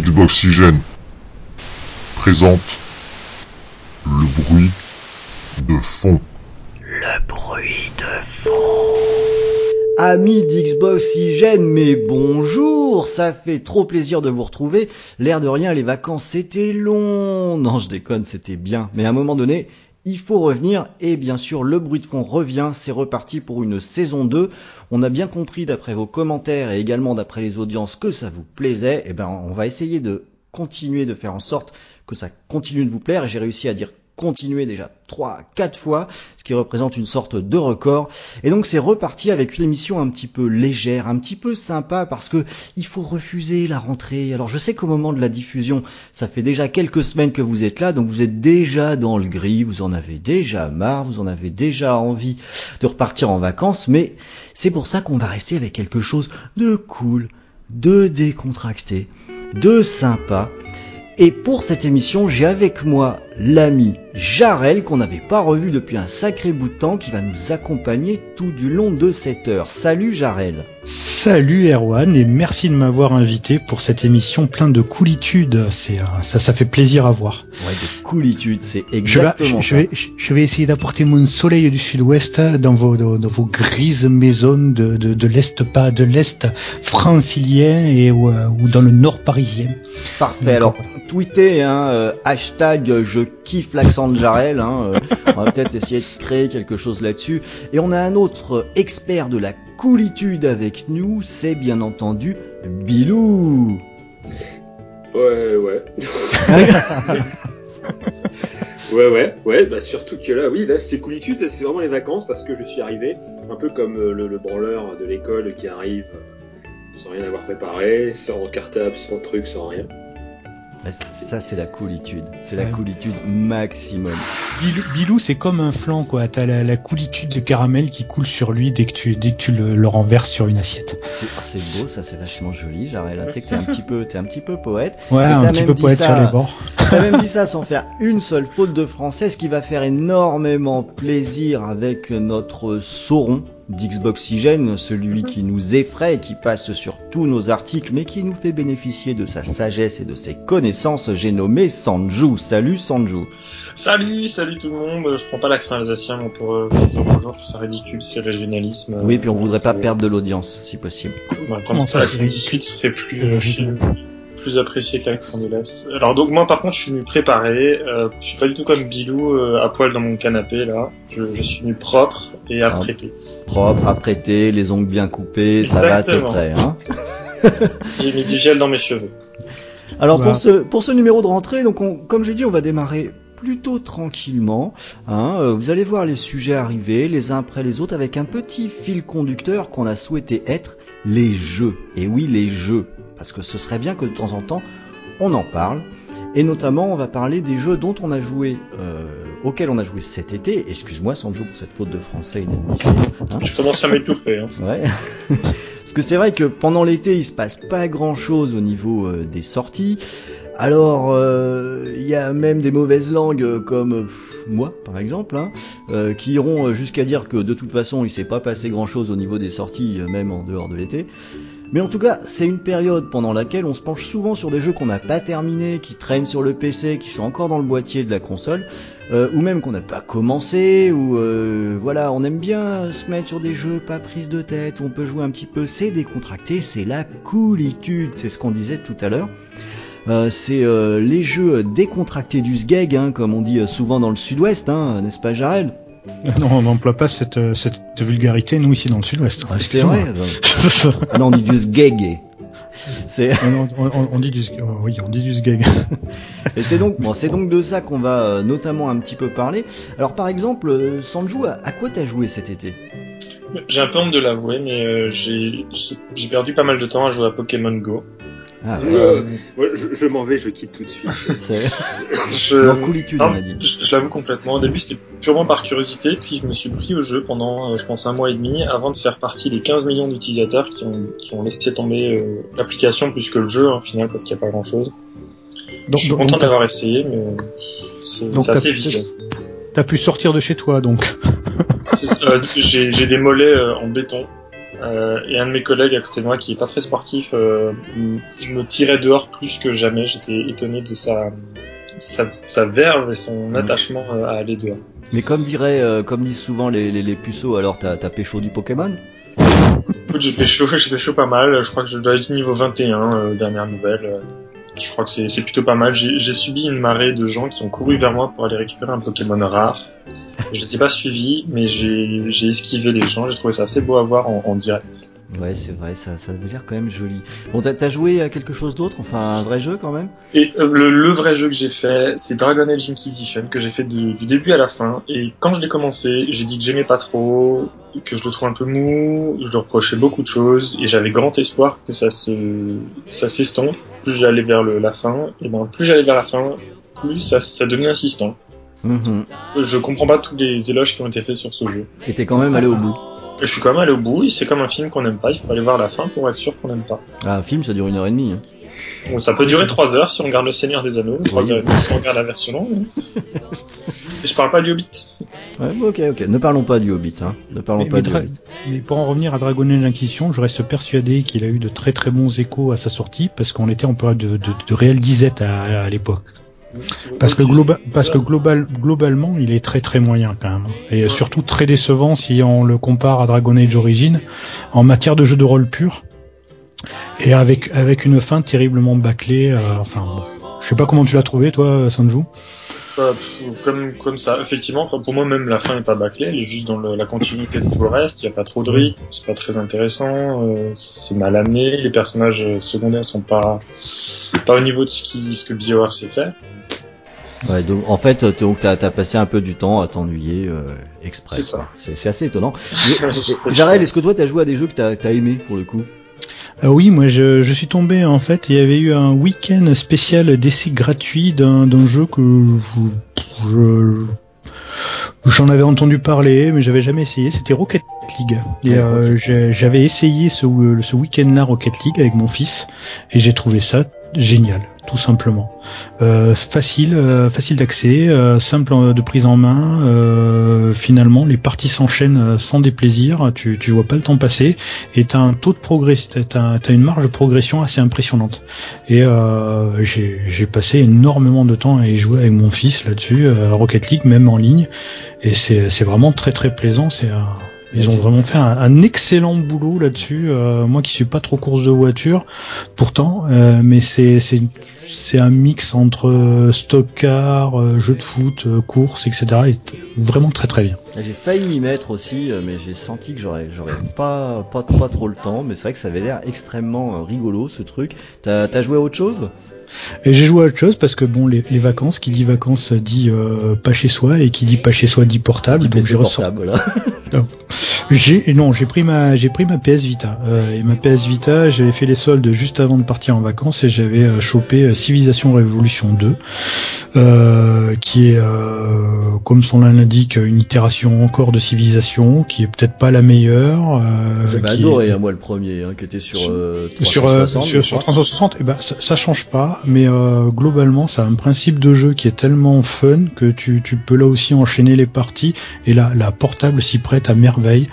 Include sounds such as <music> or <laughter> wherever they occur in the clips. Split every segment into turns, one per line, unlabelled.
Xboxygène présente le bruit de fond.
Le bruit de fond.
Amis d'Xboxygène, mais bonjour Ça fait trop plaisir de vous retrouver. L'air de rien, les vacances, c'était long. Non, je déconne, c'était bien. Mais à un moment donné, il faut revenir et bien sûr le bruit de fond revient, c'est reparti pour une saison 2. On a bien compris d'après vos commentaires et également d'après les audiences que ça vous plaisait. Et ben on va essayer de continuer de faire en sorte que ça continue de vous plaire j'ai réussi à dire continuer déjà 3 4 fois, ce qui représente une sorte de record. Et donc c'est reparti avec une émission un petit peu légère, un petit peu sympa parce que il faut refuser la rentrée. Alors je sais qu'au moment de la diffusion, ça fait déjà quelques semaines que vous êtes là, donc vous êtes déjà dans le gris, vous en avez déjà marre, vous en avez déjà envie de repartir en vacances, mais c'est pour ça qu'on va rester avec quelque chose de cool, de décontracté, de sympa. Et pour cette émission, j'ai avec moi l'ami Jarel qu'on n'avait pas revu depuis un sacré bout de temps qui va nous accompagner tout du long de cette heure. Salut Jarel.
Salut Erwan et merci de m'avoir invité pour cette émission pleine de coolitude. C'est ça, ça fait plaisir à voir.
Ouais, de coolitude, c'est exactement
je vais, je, vais, je vais essayer d'apporter mon soleil du sud-ouest dans vos, dans vos grises maisons de, de, de l'est, pas de l'est francilien et ou, euh, ou, dans le nord parisien.
Parfait. Donc, Alors, tweetez hein, euh, hashtag je kiffe l'accent de Jarel. Hein, euh, on va peut-être essayer de créer quelque chose là-dessus. Et on a un autre expert de la coolitude avec nous, c'est bien entendu Bilou.
Ouais, ouais. <laughs> ouais, ouais, ouais, bah surtout que là, oui, là c'est coolitude, là, c'est vraiment les vacances parce que je suis arrivé, un peu comme euh, le, le branleur de l'école qui arrive euh, sans rien avoir préparé, sans cartable, sans truc, sans rien.
Bah, ça, c'est la coolitude. C'est la ouais. coolitude maximum.
Bilou, Bilou c'est comme un flan, quoi. T'as la, la, coolitude de caramel qui coule sur lui dès que tu, dès que tu le, le renverses sur une assiette.
C'est oh, beau, ça, c'est vachement joli, Jarel. Tu sais que t'es un petit peu, t'es un petit peu poète.
Ouais, un petit peu poète ça, sur les bords. <laughs>
T'as même dit ça sans faire une seule faute de français, ce qui va faire énormément plaisir avec notre sauron d'Xboxygène, celui qui nous effraie, qui passe sur tous nos articles, mais qui nous fait bénéficier de sa sagesse et de ses connaissances. J'ai nommé Sanju. Salut Sanju.
Salut, salut tout le monde. Je prends pas l'accent alsacien moi, pour euh, dire bonjour, je trouve ça ridicule, c'est régionalisme.
Oui, puis on voudrait pas perdre de l'audience, si possible.
Bah, Comment ça, l'accent du sud serait plus, euh, plus apprécié que l'accent de l'Est. Alors donc moi par contre je suis venu préparé, euh, je suis pas du tout comme Bilou euh, à poil dans mon canapé là, je, je suis venu propre et apprêté.
Ah, propre, apprêté, les ongles bien coupés,
Exactement.
ça va à peu près. Hein <laughs>
J'ai mis du gel dans mes cheveux.
Alors voilà. pour ce pour ce numéro de rentrée, donc on, comme j'ai dit, on va démarrer plutôt tranquillement. Hein. Euh, vous allez voir les sujets arriver les uns après les autres avec un petit fil conducteur qu'on a souhaité être les jeux. Et oui, les jeux. Parce que ce serait bien que de temps en temps, on en parle. Et notamment, on va parler des jeux dont on a joué, euh, auxquels on a joué cet été. Excuse-moi, Sanjo, pour cette faute de français inadmissible.
Hein. Je commence à m'étouffer. Hein.
Ouais. <laughs> Parce que c'est vrai que pendant l'été, il se passe pas grand-chose au niveau euh, des sorties. Alors, il euh, y a même des mauvaises langues comme pff, moi, par exemple, hein, euh, qui iront jusqu'à dire que de toute façon, il s'est pas passé grand-chose au niveau des sorties, même en dehors de l'été. Mais en tout cas, c'est une période pendant laquelle on se penche souvent sur des jeux qu'on n'a pas terminés, qui traînent sur le PC, qui sont encore dans le boîtier de la console, euh, ou même qu'on n'a pas commencé, ou euh, voilà, on aime bien se mettre sur des jeux pas prise de tête, on peut jouer un petit peu, c'est décontracté, c'est la coolitude, c'est ce qu'on disait tout à l'heure. Euh, c'est euh, les jeux décontractés du SGEG, hein, comme on dit souvent dans le sud-ouest, hein, n'est-ce pas Jarel? <laughs>
non, on n'emploie pas cette, cette, vulgarité, nous, ici, dans le sud-ouest.
C'est vrai. <laughs> non, on dit du sgeg.
C'est... On, on, on, dit du, oh, oui, on dit du sgeg.
Et c'est donc, bon, c'est donc de ça qu'on va euh, notamment un petit peu parler. Alors, par exemple, euh, Sanju, à, à quoi t'as joué cet été?
J'ai un peu honte de l'avouer, mais euh, j'ai, j'ai perdu pas mal de temps à jouer à Pokémon Go.
Ah, euh, ouais, je, je m'en vais, je quitte tout de suite. <laughs> <laughs>
je, non, coolitude, non, on a dit. Je, je l'avoue complètement. Au début, c'était purement par curiosité, puis je me suis pris au jeu pendant, je pense, un mois et demi, avant de faire partie des 15 millions d'utilisateurs qui ont, qui ont laissé tomber euh, l'application plus que le jeu, en final, parce qu'il n'y a pas grand-chose. Donc, je suis content d'avoir essayé, mais c'est assez vide.
T'as pu sortir de chez toi, donc.
euh, J'ai des mollets euh, en béton Euh, et un de mes collègues à côté de moi qui est pas très sportif euh, me tirait dehors plus que jamais. J'étais étonné de sa, sa, verve et son mm. attachement à aller dehors.
Mais comme dirait, comme disent souvent les, les, les puceaux, alors t'as as pécho du Pokémon?
Écoute, j'ai pécho, <laughs> j'ai pécho pas mal. Je crois que je dois être niveau 21, dernière nouvelle. Je crois que c'est plutôt pas mal. J'ai subi une marée de gens qui ont couru vers moi pour aller récupérer un Pokémon rare. Je ne sais pas suivi, mais j'ai esquivé les gens. J'ai trouvé ça assez beau à voir en direct.
Ouais, c'est vrai, ça, ça veut l'air quand même joli. Bon, t'as joué à quelque chose d'autre, enfin un vrai jeu quand même?
Et euh, le, vrai jeu que j'ai fait, c'est Dragon Age Inquisition, que j'ai fait du, début à la fin. Et quand je l'ai commencé, j'ai dit que j'aimais pas trop, que je le trouve un peu mou, je lui reprochais beaucoup de choses, et j'avais grand espoir que ça se, ça s'estompe. Plus j'allais vers le, la fin, et ben plus j'allais vers la fin, plus ça, ça devenait insistant. Mhm. Je comprends pas tous les éloges qui ont été faits sur ce jeu.
Et t'es quand même allé au bout.
Je suis quand même allé au bout, c'est comme un film qu'on n'aime pas, il faut aller voir la fin pour être sûr qu'on n'aime pas.
Ah, un film ça dure une heure et demie. Hein.
Bon, ça peut durer 3 heures si on regarde Le Seigneur des Anneaux, 3 heures et demie si on regarde la version longue. je parle pas du Hobbit.
Ouais, ok, ok, ne parlons pas du Hobbit, hein. Ne parlons pas du Hobbit.
Mais pour en revenir à Dragon Age Inquisition, je reste persuadé qu'il a eu de très très bons échos à sa sortie, parce qu'on était en période de, de, de réelle disette à l'époque. Parce que, global, globalement, il est très très moyen quand même. Et surtout très décevant si on le compare à Dragon Age Origin en matière de jeu de rôle pur. Et avec, avec une fin terriblement bâclée. Euh, enfin, je sais pas comment tu l'as trouvé toi, Sanju
comme comme ça effectivement enfin pour moi même la fin est pas bâclée elle est juste dans la continuité de tout le reste il y a pas trop de rythme c'est pas très intéressant euh, c'est mal amené les personnages euh, secondaires sont pas pas au niveau de ce que BioWare sait faire
Ouais, donc en fait, t'as as passé un peu du temps à t'ennuyer euh, exprès.
C'est ça.
C'est assez étonnant. <laughs> Jarel, est-ce que toi t'as joué à des jeux que t'as as aimé pour le coup?
Euh, oui, moi je, je, suis tombé en fait, il y avait eu un week-end spécial d'essai gratuit d'un jeu que je, j'en avais entendu parler, mais j'avais jamais essayé. C'était Rocket League. Et euh, j'avais essayé ce, ce week-end-là Rocket League avec mon fils, et j'ai trouvé ça génial, tout simplement. Euh, facile, euh, facile d'accès, euh, simple de prise en main. finalement, les parties s'enchaînent sans déplaisir. Tu, tu vois pas le temps passer et t'as un taux de progrès, t'as as une marge de progression assez impressionnante. Et j'ai passé énormément de temps à y jouer avec mon fils là-dessus, Rocket League, même en ligne. Et c'est vraiment très très plaisant. Ils ont vraiment fait un, excellent boulot là-dessus. Euh, moi qui suis pas trop course de voiture, pourtant, euh, mais c'est un mix entre euh, stock car, jeu de foot, course, etc. Et vraiment très très bien.
J'ai failli m'y mettre aussi, mais j'ai senti que j'aurais pas trop le temps. Mais c'est vrai que ça avait l'air extrêmement rigolo ce truc. T'as as joué à autre chose?
Et j'ai joué à autre chose parce que bon, les, les vacances, qui dit vacances dit euh, pas chez soi et qui dit pas chez soi dit portable.
donc j'ai portable, <laughs>
j'ai non, j'ai pris ma j'ai pris ma PS Vita euh, et ma PS Vita, j'avais fait les soldes juste avant de partir en vacances et j'avais euh, chopé euh, Civilization Révolution 2, euh, qui est comme son nom l'indique une itération encore de Civilization, qui est peut-être pas la meilleure.
J'avais adoré hein, moi le premier, hein, qui était sur 360.
Sur, sur, 360, et ben ça, ça change pas mais euh, globalement, ça a un principe de jeu qui est tellement fun que tu, tu peux là aussi enchaîner les parties et la, la portable s'y prête à merveille.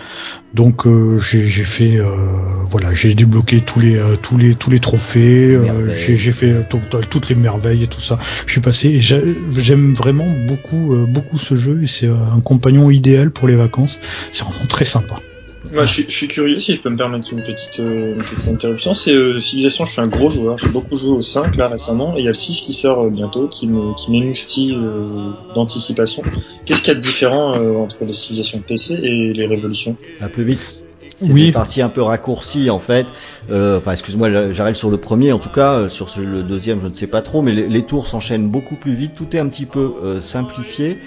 Donc euh, j'ai fait euh, voilà, j'ai débloqué tous les tous les tous les trophées, j'ai fait toutes les merveilles et tout ça. Je suis passé et j'aime vraiment beaucoup beaucoup ce jeu et c'est un compagnon idéal pour les vacances. C'est vraiment très sympa.
Moi, je, suis curieux si je peux me permettre une petite, euh, une petite interruption. C'est euh, Civilization, je suis un gros joueur. J'ai beaucoup joué au 5 là récemment, et il y a le 6 qui sort euh, bientôt, qui me, qui m'émoustille euh, d'anticipation. Qu'est-ce qu'il y a de différent entre les civilisations PC et les révolutions?
Un peu vite. C'est oui. des parties un peu raccourcies en fait. Euh, enfin, excuse-moi, j'arrête sur le premier. En tout cas, sur le deuxième, je ne sais pas trop, mais les, les tours s'enchaînent beaucoup plus vite. Tout est un petit peu simplifié.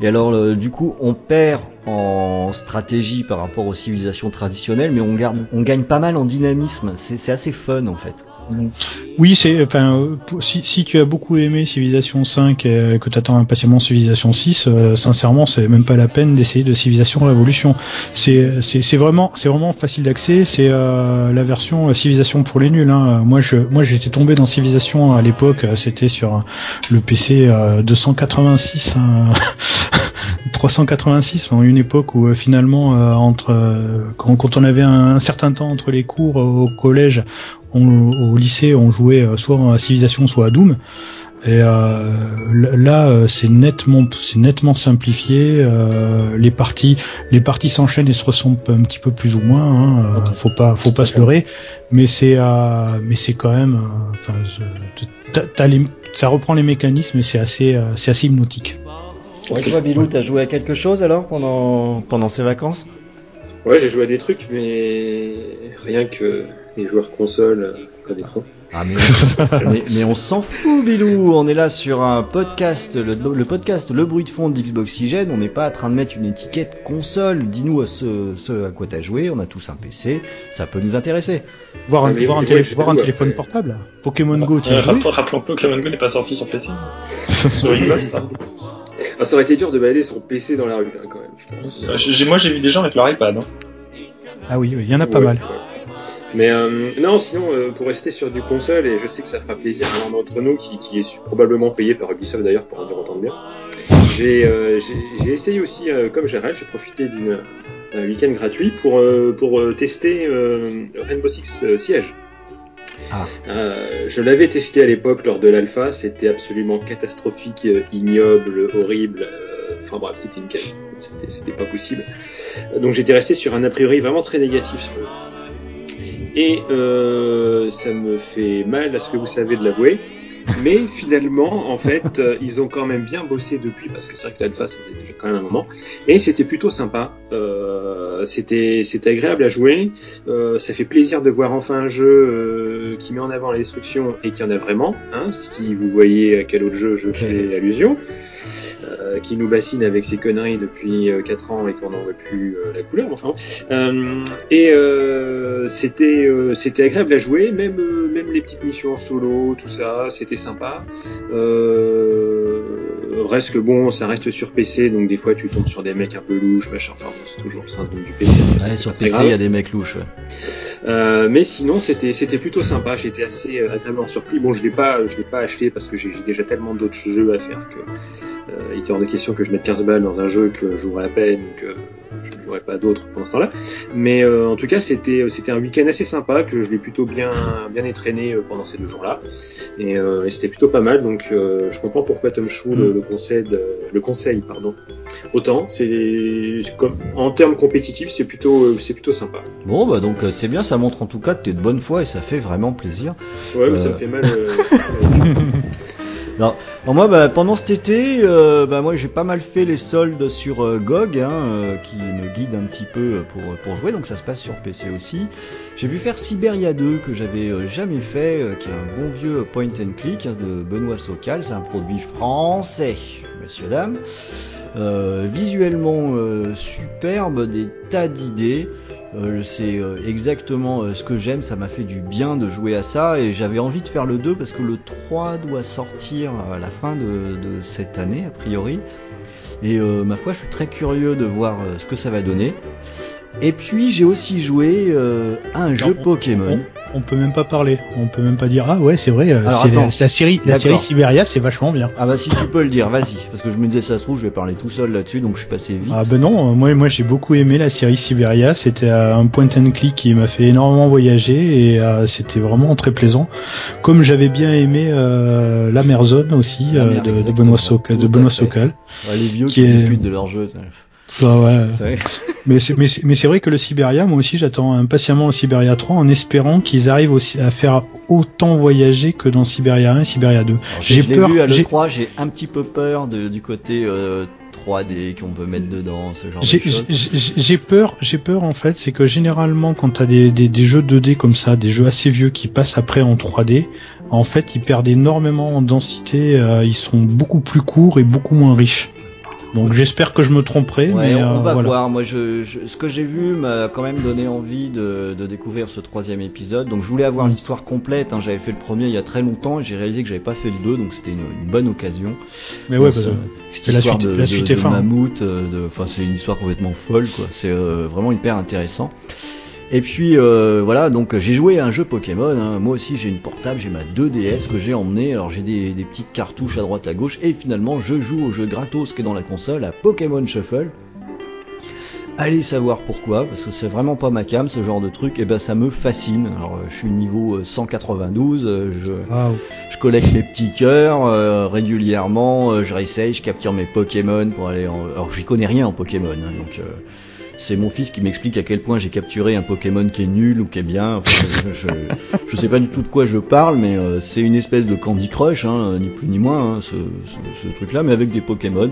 Et alors, euh, du coup, on perd en stratégie par rapport aux civilisations traditionnelles, mais on, garde, on gagne pas mal en dynamisme. C'est assez fun en fait.
Oui, c'est enfin euh, si, si, tu as beaucoup aimé Civilization 5 et que tu attends impatiemment Civilization 6, euh, sincèrement, c'est même pas la peine d'essayer de Civilization Révolution. C'est vraiment c'est vraiment facile d'accès, c'est euh, la version Civilization pour les nuls hein. Moi je moi j'étais tombé dans Civilization à l'époque, c'était sur le PC 286 hein. <laughs> 386, en une époque où finalement, entre quand, on avait un, certain temps entre les cours au collège, au lycée, on jouait soit à Civilization, soit à Doom. Et euh, là, euh, c'est nettement, c'est nettement simplifié. Euh, les parties, les parties s'enchaînent et se ressemblent un petit peu plus ou moins. Hein, faut pas, faut pas se leurrer. Mais c'est, mais c'est quand même, ça reprend les mécanismes et c'est assez, c'est assez hypnotique.
Ouais, toi, Bilou, t'as joué à quelque chose alors pendant pendant ces vacances?
Ouais, j'ai joué à des trucs, mais rien que les joueurs console connaîtront.
Ah <laughs> mais, on, s'en fout, Bilou. On est là sur un podcast, le, podcast Le bruit de fond d'Xboxygène. On n'est pas en train de mettre une étiquette console. Dis-nous ce, à quoi t'as joué. On a tous un PC. Ça peut nous intéresser.
Voir un, voir un, téléphone portable. Pokémon Go, tu
euh, Rappelons que Pokémon Go n'est pas sorti sur PC. <laughs> sur Xbox,
ah, ça aurait été dur de balader son PC dans la rue, quand même.
moi, j'ai vu des gens avec leur iPad. Hein.
Ah oui, il y en a pas mal.
Mais euh, non, sinon, euh, pour rester sur du console, et je sais que ça fera plaisir à l'un d'entre nous, qui, qui, est probablement payé par Ubisoft d'ailleurs, pour en dire autant de bien, j'ai euh, essayé aussi, euh, comme Gérald, j'ai profité d'un week-end gratuit pour, euh, pour tester Rainbow Six Siege. Ah. je l'avais testé à l'époque lors de l'alpha, c'était absolument catastrophique, ignoble, horrible. Enfin bref, c'était une c'était pas possible. Donc j'étais resté sur un a priori vraiment très négatif sur le jeu. Et euh, ça me fait mal à ce que vous savez de l'avouer. Mais finalement, en fait, euh, ils ont quand même bien bossé depuis, parce que c'est vrai que l'alpha, ça faisait déjà quand même un moment. Et c'était plutôt sympa. Euh, c'était, c'était agréable à jouer. Euh, ça fait plaisir de voir enfin un jeu euh, qui met en avant la destruction et qui en a vraiment. Hein, si vous voyez à quel autre jeu je fais allusion. Euh, qui nous bassine avec ses conneries depuis 4 ans et qu'on n'en voit plus la couleur. Enfin, et c'était, c'était agréable à jouer, même, même les petites missions en solo, tout ça, c'était sympa. Euh, reste que bon, ça reste sur PC, donc des fois tu tombes sur des mecs un peu louches, machin. Enfin c'est toujours le syndrome du PC.
sur PC, il y a des mecs louches.
Euh, mais sinon, c'était c'était plutôt sympa. J'étais assez euh, agréablement surpris. Bon, je l'ai pas je l'ai pas acheté parce que j'ai déjà tellement d'autres jeux à faire que il était hors de question que je mette 15 balles dans un jeu que je jouerais à peine, que je ne jouerais pas d'autres pendant ce temps-là. Mais en tout cas, c'était c'était un week-end assez sympa que je l'ai plutôt bien bien étraîné pendant ces deux jours-là. Et, et c'était plutôt pas mal. Donc, je comprends pourquoi Tom Chou le, le le conseil, pardon. Autant, c'est comme en termes compétitifs, c'est plutôt, c'est plutôt sympa.
Bon, bah donc c'est bien, ça montre en tout cas que t'es de bonne foi et ça fait vraiment plaisir.
Ouais, mais ça me fait mal. <laughs>
Alors, moi, bah, pendant cet été, euh, bah, moi j'ai pas mal fait les soldes sur euh, GOG, hein, euh, qui me guide un petit peu pour, pour jouer, donc ça se passe sur PC aussi. J'ai pu faire Siberia 2, que j'avais jamais fait, qui est un bon vieux point and click hein, de Benoît Socal, c'est un produit français, messieurs dames. visuellement superbe, des tas d'idées. Euh, c'est euh, exactement euh, ce que j'aime, ça m'a fait du bien de jouer à ça et j'avais envie de faire le 2 parce que le 3 doit sortir à la fin de, de cette année a priori. Et ma foi, je suis très curieux de voir ce que ça va donner. Et puis j'ai aussi joué à un jeu Pokémon
on peut même pas parler. On peut même pas dire ah ouais c'est vrai. Euh, la, série, la série Siberia c'est vachement bien.
Ah bah si tu peux le dire, vas-y. Parce que je me disais ça se trouve je vais parler tout seul là-dessus donc je suis passé vite.
Ah ben non, euh, moi moi j'ai beaucoup aimé la série Siberia. C'était euh, un point and click qui m'a fait énormément voyager et c'était vraiment très plaisant. Comme j'avais bien aimé la Merzone aussi de, Benoît Sokal. De Benoît Sokal.
les vieux qui, discutent de leur jeu.
Ça, ouais. <laughs> mais c'est mais c'est vrai que le Siberia, moi aussi, j'attends impatiemment le Siberia 3 en espérant qu'ils arrivent aussi à faire autant voyager que dans Siberia 1 et Siberia 2.
J'ai peur. Vu à l'E3, j'ai un petit peu peur de, du côté 3D euh, qu'on peut mettre dedans, ce genre de choses.
J'ai peur, j'ai peur en fait, c'est que généralement quand t'as des, des, des jeux 2D comme ça, des jeux assez vieux qui passent après en 3D, en fait ils perdent énormément en densité, euh, ils sont beaucoup plus courts et beaucoup moins riches. Donc j'espère que je me tromperai. mais,
on, va euh, voir. Moi, je, ce que j'ai vu m'a quand même donné envie de, de, découvrir ce troisième épisode. Donc je voulais avoir l'histoire complète. Hein. J'avais fait le premier il y a très longtemps et j'ai réalisé que j'avais pas fait le deux, donc c'était une, bonne occasion.
Mais ouais, bah, c'est la suite, de, la suite
de, de mammouth. Euh, enfin, c'est une histoire complètement folle, quoi. C'est euh, vraiment hyper intéressant. Et puis euh, voilà, donc j'ai joué à un jeu Pokémon. Hein. Moi aussi j'ai une portable, j'ai ma 2DS que j'ai emmenée. Alors j'ai des, des, petites cartouches à droite à gauche. Et finalement je joue au jeu gratos qui est dans la console, à Pokémon Shuffle. Allez savoir pourquoi, parce que c'est vraiment pas ma cam ce genre de truc, et ben ça me fascine. Alors je suis niveau 192, je, je collecte mes petits cœurs régulièrement, je réessaye, je capture mes Pokémon pour aller en... Alors j'y connais rien en Pokémon, hein, donc c'est mon fils qui m'explique à quel point j'ai capturé un Pokémon qui est nul ou qui est bien. je, je, sais pas du tout de quoi je parle, mais euh, c'est une espèce de Candy Crush, hein, ni plus ni moins, hein, ce, truc-là, mais avec des Pokémon.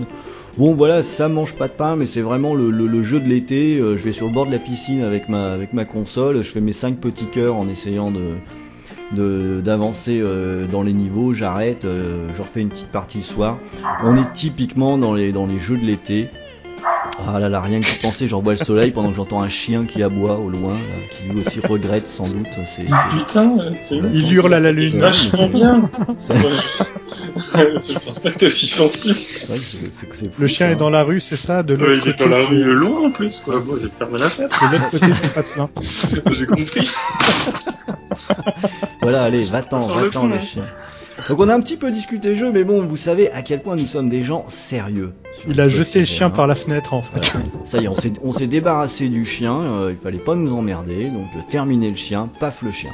Bon voilà, ça mange pas de pain, mais c'est vraiment le, jeu de l'été. Euh, je vais sur le bord de la piscine avec ma, avec ma console, je fais mes cinq petits cœurs en essayant de, d'avancer euh, dans les niveaux, j'arrête, je refais une petite partie le soir. On est typiquement dans les jeux de l'été. Ah là là, rien que de penser, j'en vois le soleil pendant que j'entends un chien qui aboie au loin, qui lui aussi regrette sans doute. C'est,
Putain, c'est
Il hurle à la lune.
Vachement bien. <laughs> je pense pas que t'es aussi sensible.
le chien est dans la rue, c'est ça
de ouais, Il est dans la rue loin en plus, quoi. Moi, j'ai perdu la fête.
De l'autre côté du patelin. <laughs>
j'ai compris.
voilà, allez, va-t'en, va-t'en le chien. Donc on a un petit peu discuté jeu, mais bon, vous savez à quel point nous sommes des gens sérieux.
Il a jeté le chien par la fenêtre en fait.
Ça y est, on s'est débarrassé du chien, euh, il fallait pas nous emmerder, donc euh, terminer le chien, paf le chien.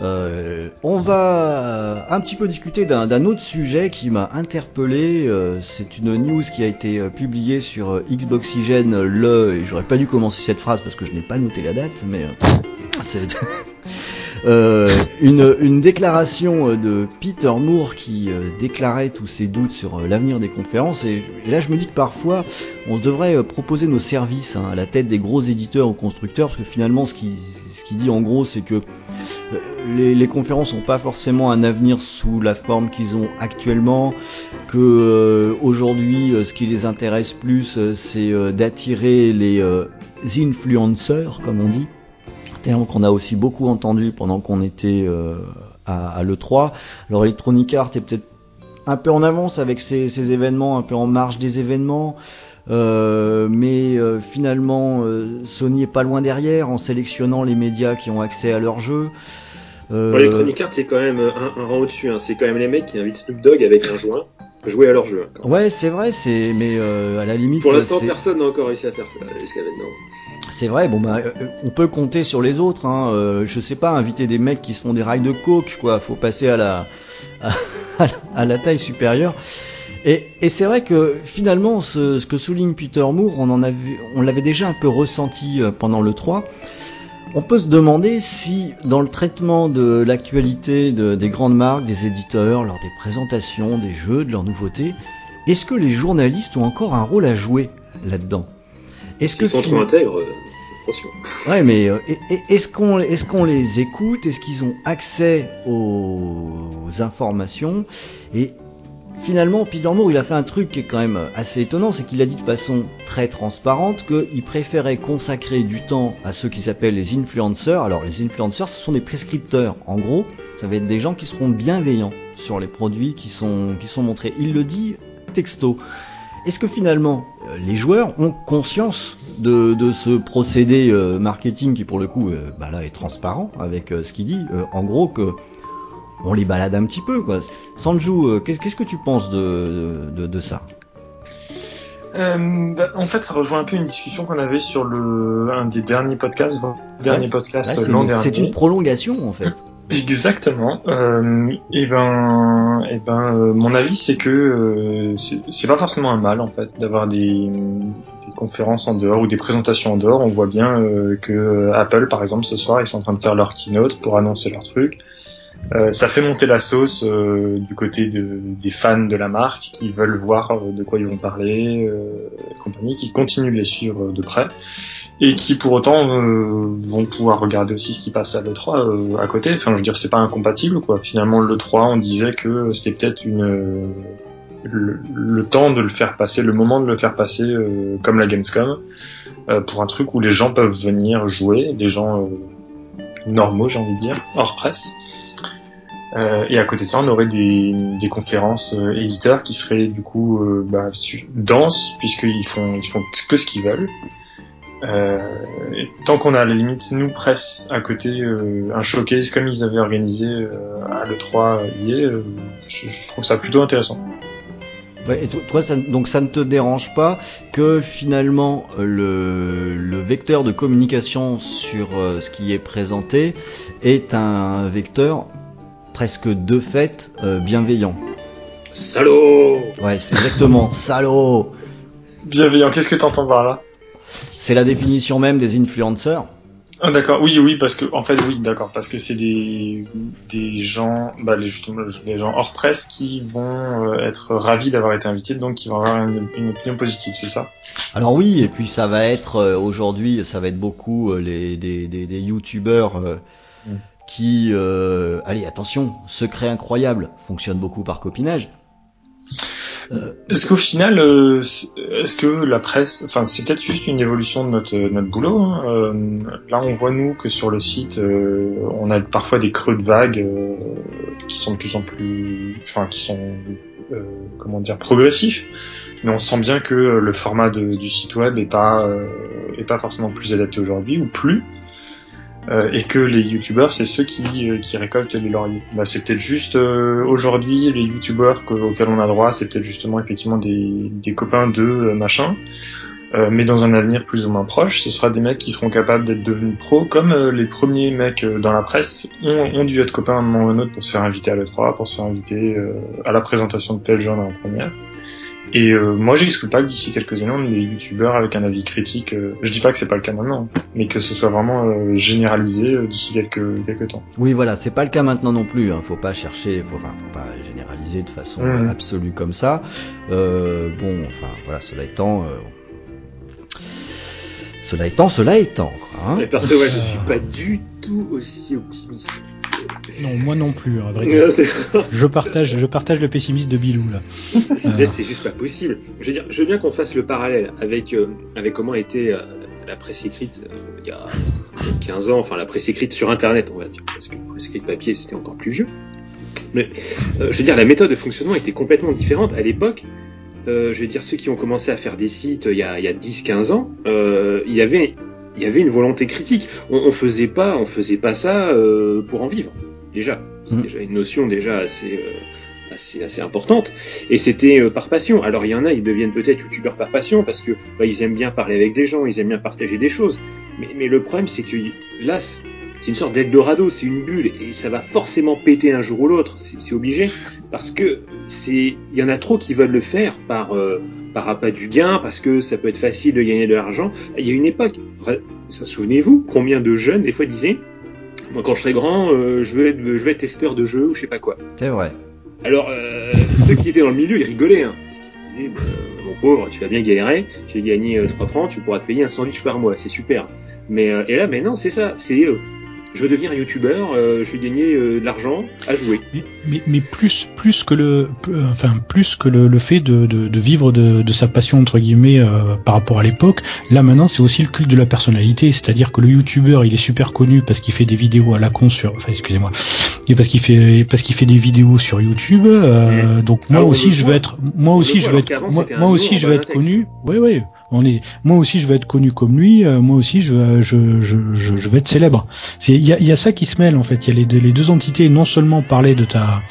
Euh, on va un petit peu discuter d'un autre sujet qui m'a interpellé. c'est une news qui a été publiée sur Xboxygène le. Et j'aurais pas dû commencer cette phrase parce que je n'ai pas noté la date, mais <laughs> c'est euh, une, une, déclaration euh, de Peter Moore qui euh, déclarait tous ses doutes sur l'avenir des conférences. Et, là, je me dis que parfois, on devrait proposer nos services hein, à la tête des gros éditeurs ou constructeurs, parce que finalement, ce qu'il ce qui dit en gros, c'est que les, les, conférences n'ont pas forcément un avenir sous la forme qu'ils ont actuellement, que aujourd'hui, ce qui les intéresse plus, c'est d'attirer les influenceurs, comme on dit qu'on a aussi beaucoup entendu pendant qu'on était euh, à, l'E3. Alors Electronic Arts est peut-être un peu en avance avec ces, événements, un peu en marge des événements. Euh, mais euh, finalement, Sony est pas loin derrière en sélectionnant les médias qui ont accès à leur jeu.
Electronic Arts, c'est quand même un, rang au-dessus. Hein. C'est quand même les mecs qui invitent Snoop Dogg avec un joint jouer à leur jeu.
Ouais, c'est vrai, c'est mais à la limite.
Pour l'instant, personne n'a encore réussi à faire ça jusqu'à maintenant.
C'est vrai, bon bah euh, on peut compter sur les autres. Hein. Euh, je sais pas, inviter des mecs qui se font des rails de coke, quoi. Faut passer à la à, <laughs> la taille supérieure. Et, et c'est vrai que finalement, ce, ce, que souligne Peter Moore, on en a vu, on l'avait déjà un peu ressenti euh, pendant le 3. On peut se demander si, dans le traitement de l'actualité de, des grandes marques, des éditeurs, lors des présentations, des jeux, de leurs nouveautés, est-ce que les journalistes ont encore un rôle à jouer là-dedans?
Est-ce que sont trop intègres Attention.
Ouais, mais euh, est-ce qu'on est-ce qu'on les écoute? Est-ce qu'ils ont accès aux, informations? Et finalement, Peter Moore, il a fait un truc qui est quand même assez étonnant, c'est qu'il a dit de façon très transparente qu'il préférait consacrer du temps à ceux qui s'appellent les influenceurs. Alors, les influenceurs, ce sont des prescripteurs. En gros, ça va être des gens qui seront bienveillants sur les produits qui sont qui sont montrés. Il le dit texto. Est-ce que finalement euh, les joueurs ont conscience de, ce procédé euh, marketing qui pour le coup euh, bah là est transparent avec ce qu'il dit En gros que on les balade un petit peu quoi. Sanju, qu'est-ce que tu penses de, de, ça?
Bah, en fait, ça rejoint un peu une discussion qu'on avait sur le un des derniers podcasts, dernier podcast l'an dernier.
C'est une prolongation en fait. <laughs>
Exactement. Euh, et ben, et ben, euh, mon avis c'est que euh, c'est pas forcément un mal en fait d'avoir des, des, conférences en dehors ou des présentations en dehors. On voit bien euh, que Apple, par exemple, ce soir, ils sont en train de faire leur keynote pour annoncer leur truc. Ça fait monter la sauce du côté de, des fans de la marque qui veulent voir de quoi ils vont parler, compagnie, qui continuent de les suivre de près et qui pour autant euh, vont pouvoir regarder aussi ce qui passe à l'E3 euh, à côté. Enfin, je veux dire, c'est pas incompatible, quoi. Finalement, l'E3, on disait que c'était peut-être une le, temps de le faire passer, le moment de le faire passer euh, comme la Gamescom, pour un truc où les gens peuvent venir jouer, des gens normaux, j'ai envie de dire, hors presse. Et à côté de ça, on aurait des, des conférences éditeurs qui seraient du coup bah, denses, puisqu'ils font, ils font que ce qu'ils veulent Euh, tant qu'on a à la limite, nous, presse, à côté, euh, un showcase comme ils avaient organisé euh, à l'E3 hier, je, je, trouve ça plutôt intéressant.
Et toi, ça, donc ça ne te dérange pas que finalement le, le vecteur de communication sur ce qui est présenté est un vecteur presque de fait bienveillant.
Salaud
Ouais, c'est exactement <laughs> salaud.
Bienveillant. Qu'est-ce que t'entends par là?
C'est la définition même des influenceurs.
Ah, d'accord, oui, oui, parce que en fait, oui, d'accord, parce que c'est des des gens, bah, les, justement, les gens hors presse qui vont euh, être ravis d'avoir été invités, donc qui vont avoir une, opinion positive, c'est ça?
Alors oui, et puis ça va être euh, aujourd'hui, ça va être beaucoup euh, les des des, des youtubeurs qui, allez, attention, secret incroyable, fonctionne beaucoup par copinage.
Euh, est-ce qu'au final, euh, est-ce que la presse, enfin c'est peut-être juste une évolution de notre notre boulot. Hein. Euh, là, on voit nous que sur le site, on a parfois des creux de vagues qui sont de plus en plus, enfin qui sont comment dire progressifs, mais on sent bien que le format du site web est pas est pas forcément plus adapté aujourd'hui ou plus. Euh, et que les youtubeurs c'est ceux qui, euh, qui récoltent les lauriers. Bah, c'est peut-être juste euh, aujourd'hui les youtubeurs auxquels on a droit, c'est peut-être justement effectivement des, des copains de machin. mais dans un avenir plus ou moins proche, ce sera des mecs qui seront capables d'être devenus pros, comme les premiers mecs dans la presse ont, ont, dû être copains à un moment ou à un autre pour se faire inviter à l'E3, pour se faire inviter à la présentation de tel genre dans la première. Et euh, moi, j'exclus pas que d'ici quelques années, les youtubeurs avec un avis critique, euh, je dis pas que c'est pas le cas maintenant, mais que ce soit vraiment euh, généralisé euh, d'ici quelques quelques temps.
Oui, voilà, c'est pas le cas maintenant non plus. Hein. Faut pas chercher, faut, enfin, faut pas généraliser de façon mmh. absolue comme ça. bon, enfin, voilà, cela étant. Cela étant, cela étant.
Quoi, hein. perso, ouais, je <laughs> suis pas du tout aussi optimiste.
Non, moi non plus, à <laughs> vrai je partage, je partage le pessimisme de Bilou là. <laughs>
C'est juste pas possible. Je veux dire, je veux bien qu'on fasse le parallèle avec euh, avec comment était euh, la presse écrite euh, il y a 15 ans, enfin la presse écrite sur Internet, on va dire, parce que la presse écrite papier c'était encore plus vieux. Mais je veux dire, la méthode de fonctionnement était complètement différente à l'époque. je veux dire, ceux qui ont commencé à faire des sites il y a, il y a 10-15 ans, il y avait il y avait une volonté critique. On, on faisait pas, on faisait pas ça pour en vivre déjà. C'est mm. déjà une notion déjà assez, euh, assez, assez importante. Et c'était euh, par passion. Alors il y en a, ils deviennent peut-être youtubeurs par passion parce que bah, ils aiment bien parler avec des gens, ils aiment bien partager des choses. Mais, mais le problème, c'est que là, c'est une sorte d'Eldorado, c'est une bulle et ça va forcément péter un jour ou l'autre. C'est obligé parce que c'est, il y en a trop qui veulent le faire par euh, par du gain, parce que ça peut être facile de gagner de l'argent. Il y a une époque, souvenez-vous, combien de jeunes des fois disaient moi, quand je serai grand, euh, je, veux être, je veux être testeur de jeux ou je sais pas quoi.
C'est vrai.
Alors, euh, ceux qui étaient dans le milieu, ils rigolaient. Hein. Ils disaient, bah, mon pauvre, tu vas bien galérer, tu vas gagner 3 euh, francs, tu pourras te payer un sandwich par mois, c'est super. Mais et là, mais non, c'est ça. C'est je veux devenir youtubeur, euh, je vais gagner euh, de l'argent à jouer.
Mais, mais, plus plus que le enfin plus que le, le fait de, de, de vivre de, de, sa passion entre guillemets euh, par rapport à l'époque, là maintenant c'est aussi le culte de la personnalité, c'est-à-dire que le youtubeur il est super connu parce qu'il fait des vidéos à la con sur enfin excusez-moi, et parce qu'il fait parce qu'il fait des vidéos sur YouTube, mmh. donc moi aussi je veux être moi aussi je veux être moi, aussi je veux être connu. Oui oui on est, moi aussi, je vais être connu comme lui. Euh, moi aussi, je, je, je, je, vais être célèbre. Il y a, y a, ça qui se mêle en fait. Il y a les, les, deux entités. Non seulement parler de ta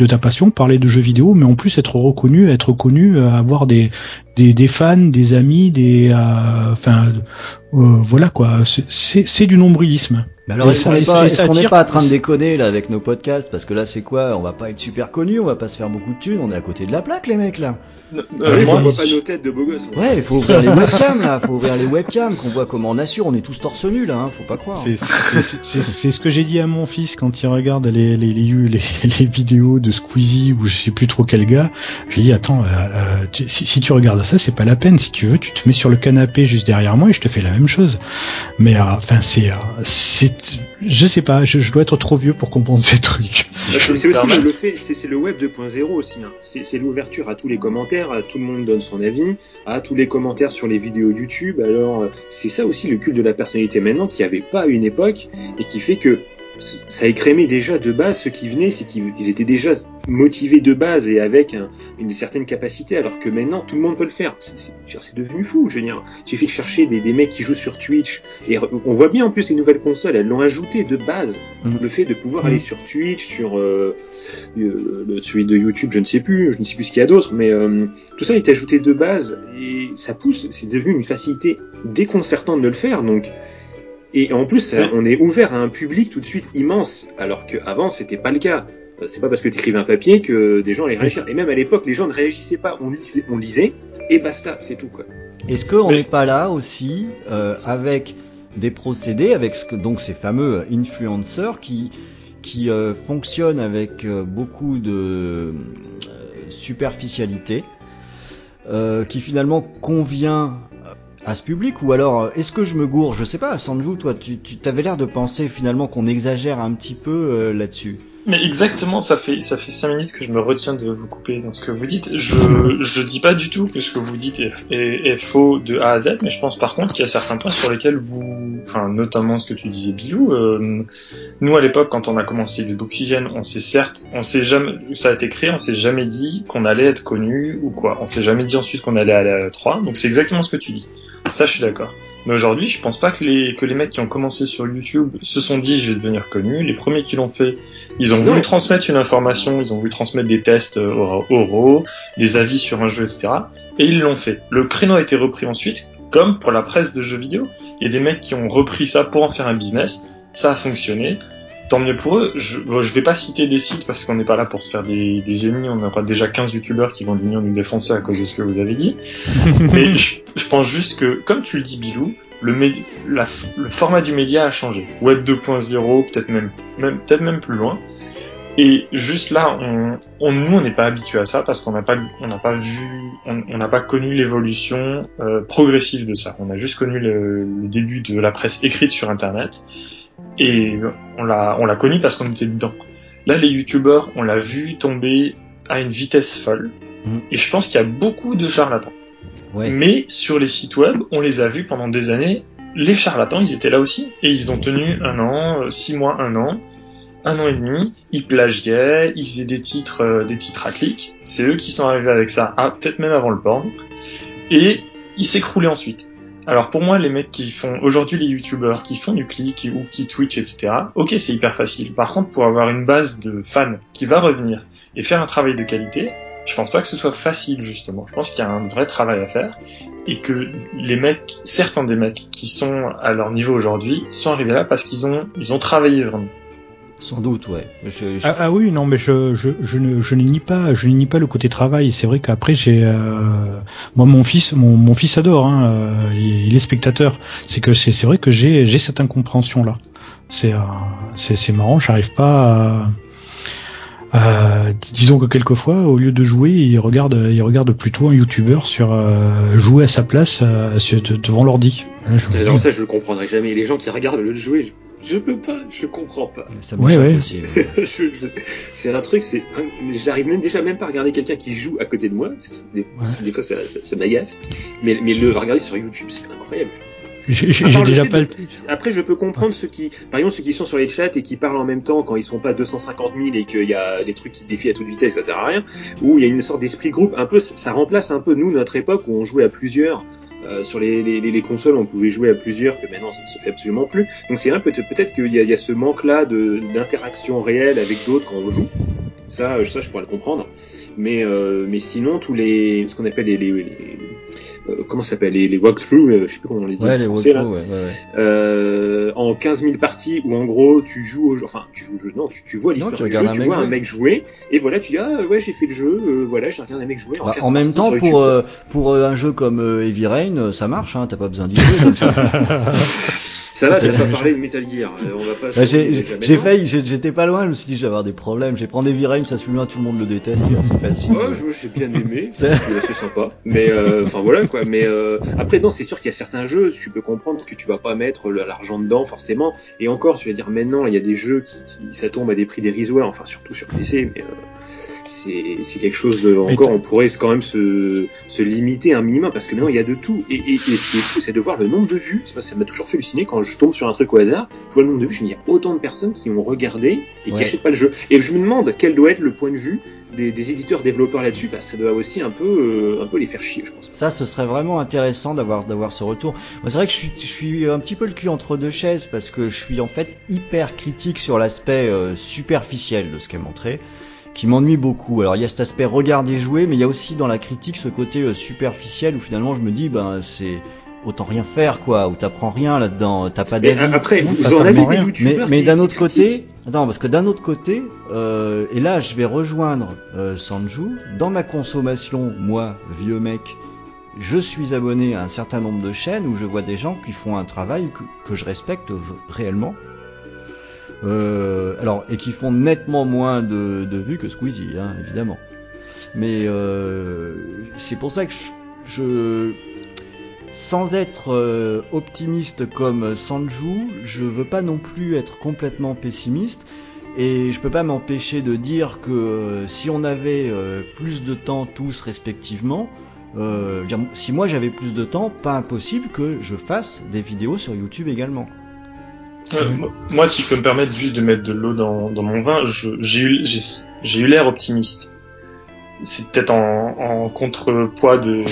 de ta passion, parler de jeux vidéo, mais en plus être reconnu, être connu, euh, avoir des, des, des fans, des amis, des, euh, enfin, voilà quoi. C'est du nombrilisme.
Mais alors est-ce qu'on n'est pas, est pas en train de déconner là avec nos podcasts Parce que là, c'est quoi On va pas être super connu, on va pas se faire beaucoup de thunes. On est à côté de la plaque, les mecs là.
Euh, moi, on voit pas nos têtes de beaux gosses.
Ouais, il faut ouvrir les <laughs> webcams là, faut ouvrir les webcams, qu'on voit comment on assure, on est tous torse nu là, hein, faut pas croire.
C'est ce que j'ai dit à mon fils quand il regarde les, les, les, les, les vidéos de Squeezie ou je sais plus trop quel gars. J'ai dit attends, euh, euh si, si, tu regardes ça, c'est pas la peine. Si tu veux, tu te mets sur le canapé juste derrière moi et je te fais la même chose. Mais euh, enfin, c'est, c'est, je sais pas, je, je, dois être trop vieux pour comprendre ces trucs.
C'est aussi le fait, c'est le web 2.0 aussi. Hein. C'est l'ouverture à tous les commentaires tout le monde donne son avis, à tous les commentaires sur les vidéos YouTube. Alors c'est ça aussi le culte de la personnalité maintenant qui n'y avait pas à une époque et qui fait que ça écrémait déjà de base ceux qui venaient, c'est qu'ils étaient déjà motivés de base et avec une certaine capacité, alors que maintenant tout le monde peut le faire. C'est devenu fou, je veux dire. Il suffit de chercher des, des, mecs qui jouent sur Twitch et on voit bien en plus les nouvelles consoles, elles l'ont ajouté de base. Mm. Le fait de pouvoir aller mm. sur Twitch, sur euh, le, celui de YouTube, je ne sais plus, je ne sais plus ce qu'il y a d'autre, mais euh, tout ça est ajouté de base et ça pousse. C'est devenu une facilité déconcertante de le faire, donc et en plus, on est ouvert à un public tout de suite immense, alors qu'avant, c'était pas le cas. Euh, c'est pas parce que tu écrivais un papier que des gens allaient réagir. Et même à l'époque, les gens ne réagissaient pas. On lisait, on lisait et basta, c'est tout quoi.
Est-ce qu'on n'est pas là aussi euh, avec des procédés, avec ce que, donc ces fameux influenceurs qui qui euh, fonctionnent avec euh, beaucoup de euh, superficialité, qui finalement convient à ce public ou alors euh, est-ce que je me gourre? Je sais pas, Sanju, toi, tu, tu t'avais l'air de penser finalement qu'on exagère un petit peu euh, là-dessus.
Mais exactement, ça fait ça fait cinq minutes que je me retiens de vous couper dans ce que vous dites. Je je dis pas du tout que ce que vous dites est, faux de A à Z, mais je pense par contre qu'il y a certains points sur lesquels vous, enfin notamment ce que tu disais Bilou. Euh, nous à l'époque quand on a commencé Xboxygène, on s'est certes, on s'est jamais, ça a été créé, on s'est jamais dit qu'on allait être connu ou quoi. On s'est jamais dit ensuite qu'on allait aller à la 3. Donc c'est exactement ce que tu dis. Ça je suis d'accord. Mais aujourd'hui, je pense pas que les, que les mecs qui ont commencé sur YouTube se sont dit je vais devenir connu. Les premiers qui l'ont fait, ils ont voulu transmettre une information, ils ont voulu transmettre des tests euh, oraux, des avis sur un jeu, etc. Et ils l'ont fait. Le créneau a été repris ensuite, comme pour la presse de jeux vidéo. Il y a des mecs qui ont repris ça pour en faire un business. Ça a fonctionné. Tant mieux pour eux. Je, je vais pas citer des sites parce qu'on n'est pas là pour se faire des, des ennemis. On aura déjà 15 youtubeurs qui vont venir nous défoncer à cause de ce que vous avez dit. <laughs> Mais je, je, pense juste que, comme tu le dis, Bilou, le, la, le format du média a changé. Web 2.0, peut-être même, même peut-être même plus loin. Et juste là, on, on nous, on n'est pas habitué à ça parce qu'on n'a pas, on n'a pas vu, on n'a pas connu l'évolution euh, progressive de ça. On a juste connu le, le, début de la presse écrite sur Internet et on l'a, on l'a connu parce qu'on était dedans. Là, les youtubeurs, on l'a vu tomber à une vitesse folle. Mmh. Et je pense qu'il y a beaucoup de charlatans. Ouais. Mais sur les sites web, on les a vus pendant des années. Les charlatans, ils étaient là aussi. Et ils ont tenu un an, euh, six mois, un an, un an et demi. Ils plagiaient, ils faisaient des titres, euh, des titres à clic. C'est eux qui sont arrivés avec ça, ah, peut-être même avant le porn. Et ils s'écroulaient ensuite. Alors pour moi, les mecs qui font aujourd'hui les youtubeurs qui font du clic ou qui Twitch, etc. Ok, c'est hyper facile. Par contre, pour avoir une base de fans qui va revenir et faire un travail de qualité, je pense pas que ce soit facile justement. Je pense qu'il y a un vrai travail à faire et que les mecs, certains des mecs qui sont à leur niveau aujourd'hui, sont arrivés là parce qu'ils ont, ils ont travaillé vraiment.
Sans doute, ouais.
Ah, ah, oui, non, mais je, je, je ne, je ne nie pas, je ne nie pas le côté travail. C'est vrai qu'après, j'ai, euh, moi, mon fils, mon, mon fils adore, hein, euh, il, est spectateur. C'est que c'est, c'est vrai que j'ai, j'ai cette incompréhension là. C'est, euh, c'est, c'est marrant. J'arrive pas. à euh, disons que quelquefois, au lieu de jouer, il regarde, il regarde plutôt un youtubeur sur euh, jouer à sa place euh, devant l'ordi.
Je ça, je le comprendrai jamais. Les gens qui regardent le jouer, je, peux pas, je comprends pas.
Ça ouais, ouais. <laughs>
c'est un truc, c'est, j'arrive même déjà même pas à regarder quelqu'un qui joue à côté de moi. Des, des fois, ça, ça, ça m'agace. Mais, mais le regarder sur YouTube, c'est incroyable.
J'ai déjà pas.
Après, je peux comprendre ceux qui, par exemple, ceux qui sont sur les chats et qui parlent en même temps quand ils sont pas 250 000 et qu'il y a des trucs qui défient à toute vitesse, ça sert à rien. Ou il y a une sorte d'esprit groupe. Un peu, ça remplace un peu nous notre époque où on jouait à plusieurs. Euh, sur les, les, les, consoles, on pouvait jouer à plusieurs, que maintenant ça ne se fait absolument plus. Donc c'est vrai, peut-être peut-être qu'il y, y, a ce manque-là d'interaction réelle avec d'autres quand on joue. Ça, ça, je pourrais le comprendre. Mais, euh, mais sinon, tous les, ce qu'on appelle les, les, euh, comment ça s'appelle les, les walkthroughs, euh, je sais plus comment on les dit.
Ouais, les walkthroughs, ouais,
ouais, euh, en 15 000 parties où en gros tu joues, au, enfin tu joues au jeu, non, tu, tu vois l'histoire du jeu, tu vois un mec jouer, et voilà, tu dis ah ouais j'ai fait le jeu, euh, voilà j'ai regardé un mec jouer.
En, bah, en même temps pour pour un jeu comme Heavy Rain, ça marche, hein, t'as pas besoin d'y jouer. <laughs>
Ça va, t'as pas parlé de Metal Gear. Euh, on va pas.
Bah, j'ai failli, j'étais pas loin. Je me suis dit, je vais avoir des problèmes. J'ai pris des Rain, ça se loin, tout le monde le déteste. C'est facile.
Ouais, j'ai bien aimé. <laughs> c'est assez sympa. Mais euh, enfin voilà quoi. Mais euh, après non, c'est sûr qu'il y a certains jeux, tu peux comprendre que tu vas pas mettre l'argent dedans forcément. Et encore, tu vas dire maintenant, il y a des jeux qui, qui ça tombe à des prix dérisoires. Enfin surtout sur PC, mais c'est quelque chose de encore on pourrait quand même se, se limiter un minimum parce que maintenant il y a de tout. Et, et, et ce qui est fou c'est de voir le nombre de vues. Ça m'a toujours fait halluciner quand je tombe sur un truc au hasard. Je vois le nombre de vues je me dis il y a autant de personnes qui ont regardé et qui achètent pas le jeu. Et je me demande quel doit être le point de vue des, des éditeurs développeurs là-dessus bah, ça doit aussi un peu euh, un peu les faire chier je pense.
Ça ce serait vraiment intéressant d'avoir d'avoir ce retour moi c'est vrai que je suis, je suis un petit peu le cul entre deux chaises parce que je suis en fait hyper critique sur l'aspect euh, superficiel de ce qu'est montré qui m'ennuie beaucoup. Alors il y a cet aspect regarder jouer, mais il y a aussi dans la critique ce côté euh, superficiel où finalement je me dis ben c'est autant rien faire quoi, où t'apprends rien là-dedans, t'as pas d'avis.
Après vous, en avez des
Mais, mais d'un autre côté, attends parce que d'un autre côté, euh, et là je vais rejoindre euh, Sanju dans ma consommation, moi vieux mec. Je suis abonné à un certain nombre de chaînes où je vois des gens qui font un travail que, je respecte réellement, euh, alors, et qui font nettement moins de, vues que Squeezie, hein, évidemment. Mais euh, c'est pour ça que je, sans être euh, optimiste comme Sanju, je veux pas non plus être complètement pessimiste. Et je peux pas m'empêcher de dire que si on avait plus de temps tous respectivement, si moi j'avais plus de temps, pas impossible que je fasse des vidéos sur YouTube également.
Euh, moi, si je peux me permettre juste de mettre de l'eau dans, dans, mon vin, j'ai eu, l'air optimiste. C'est peut-être en, en, contrepoids de,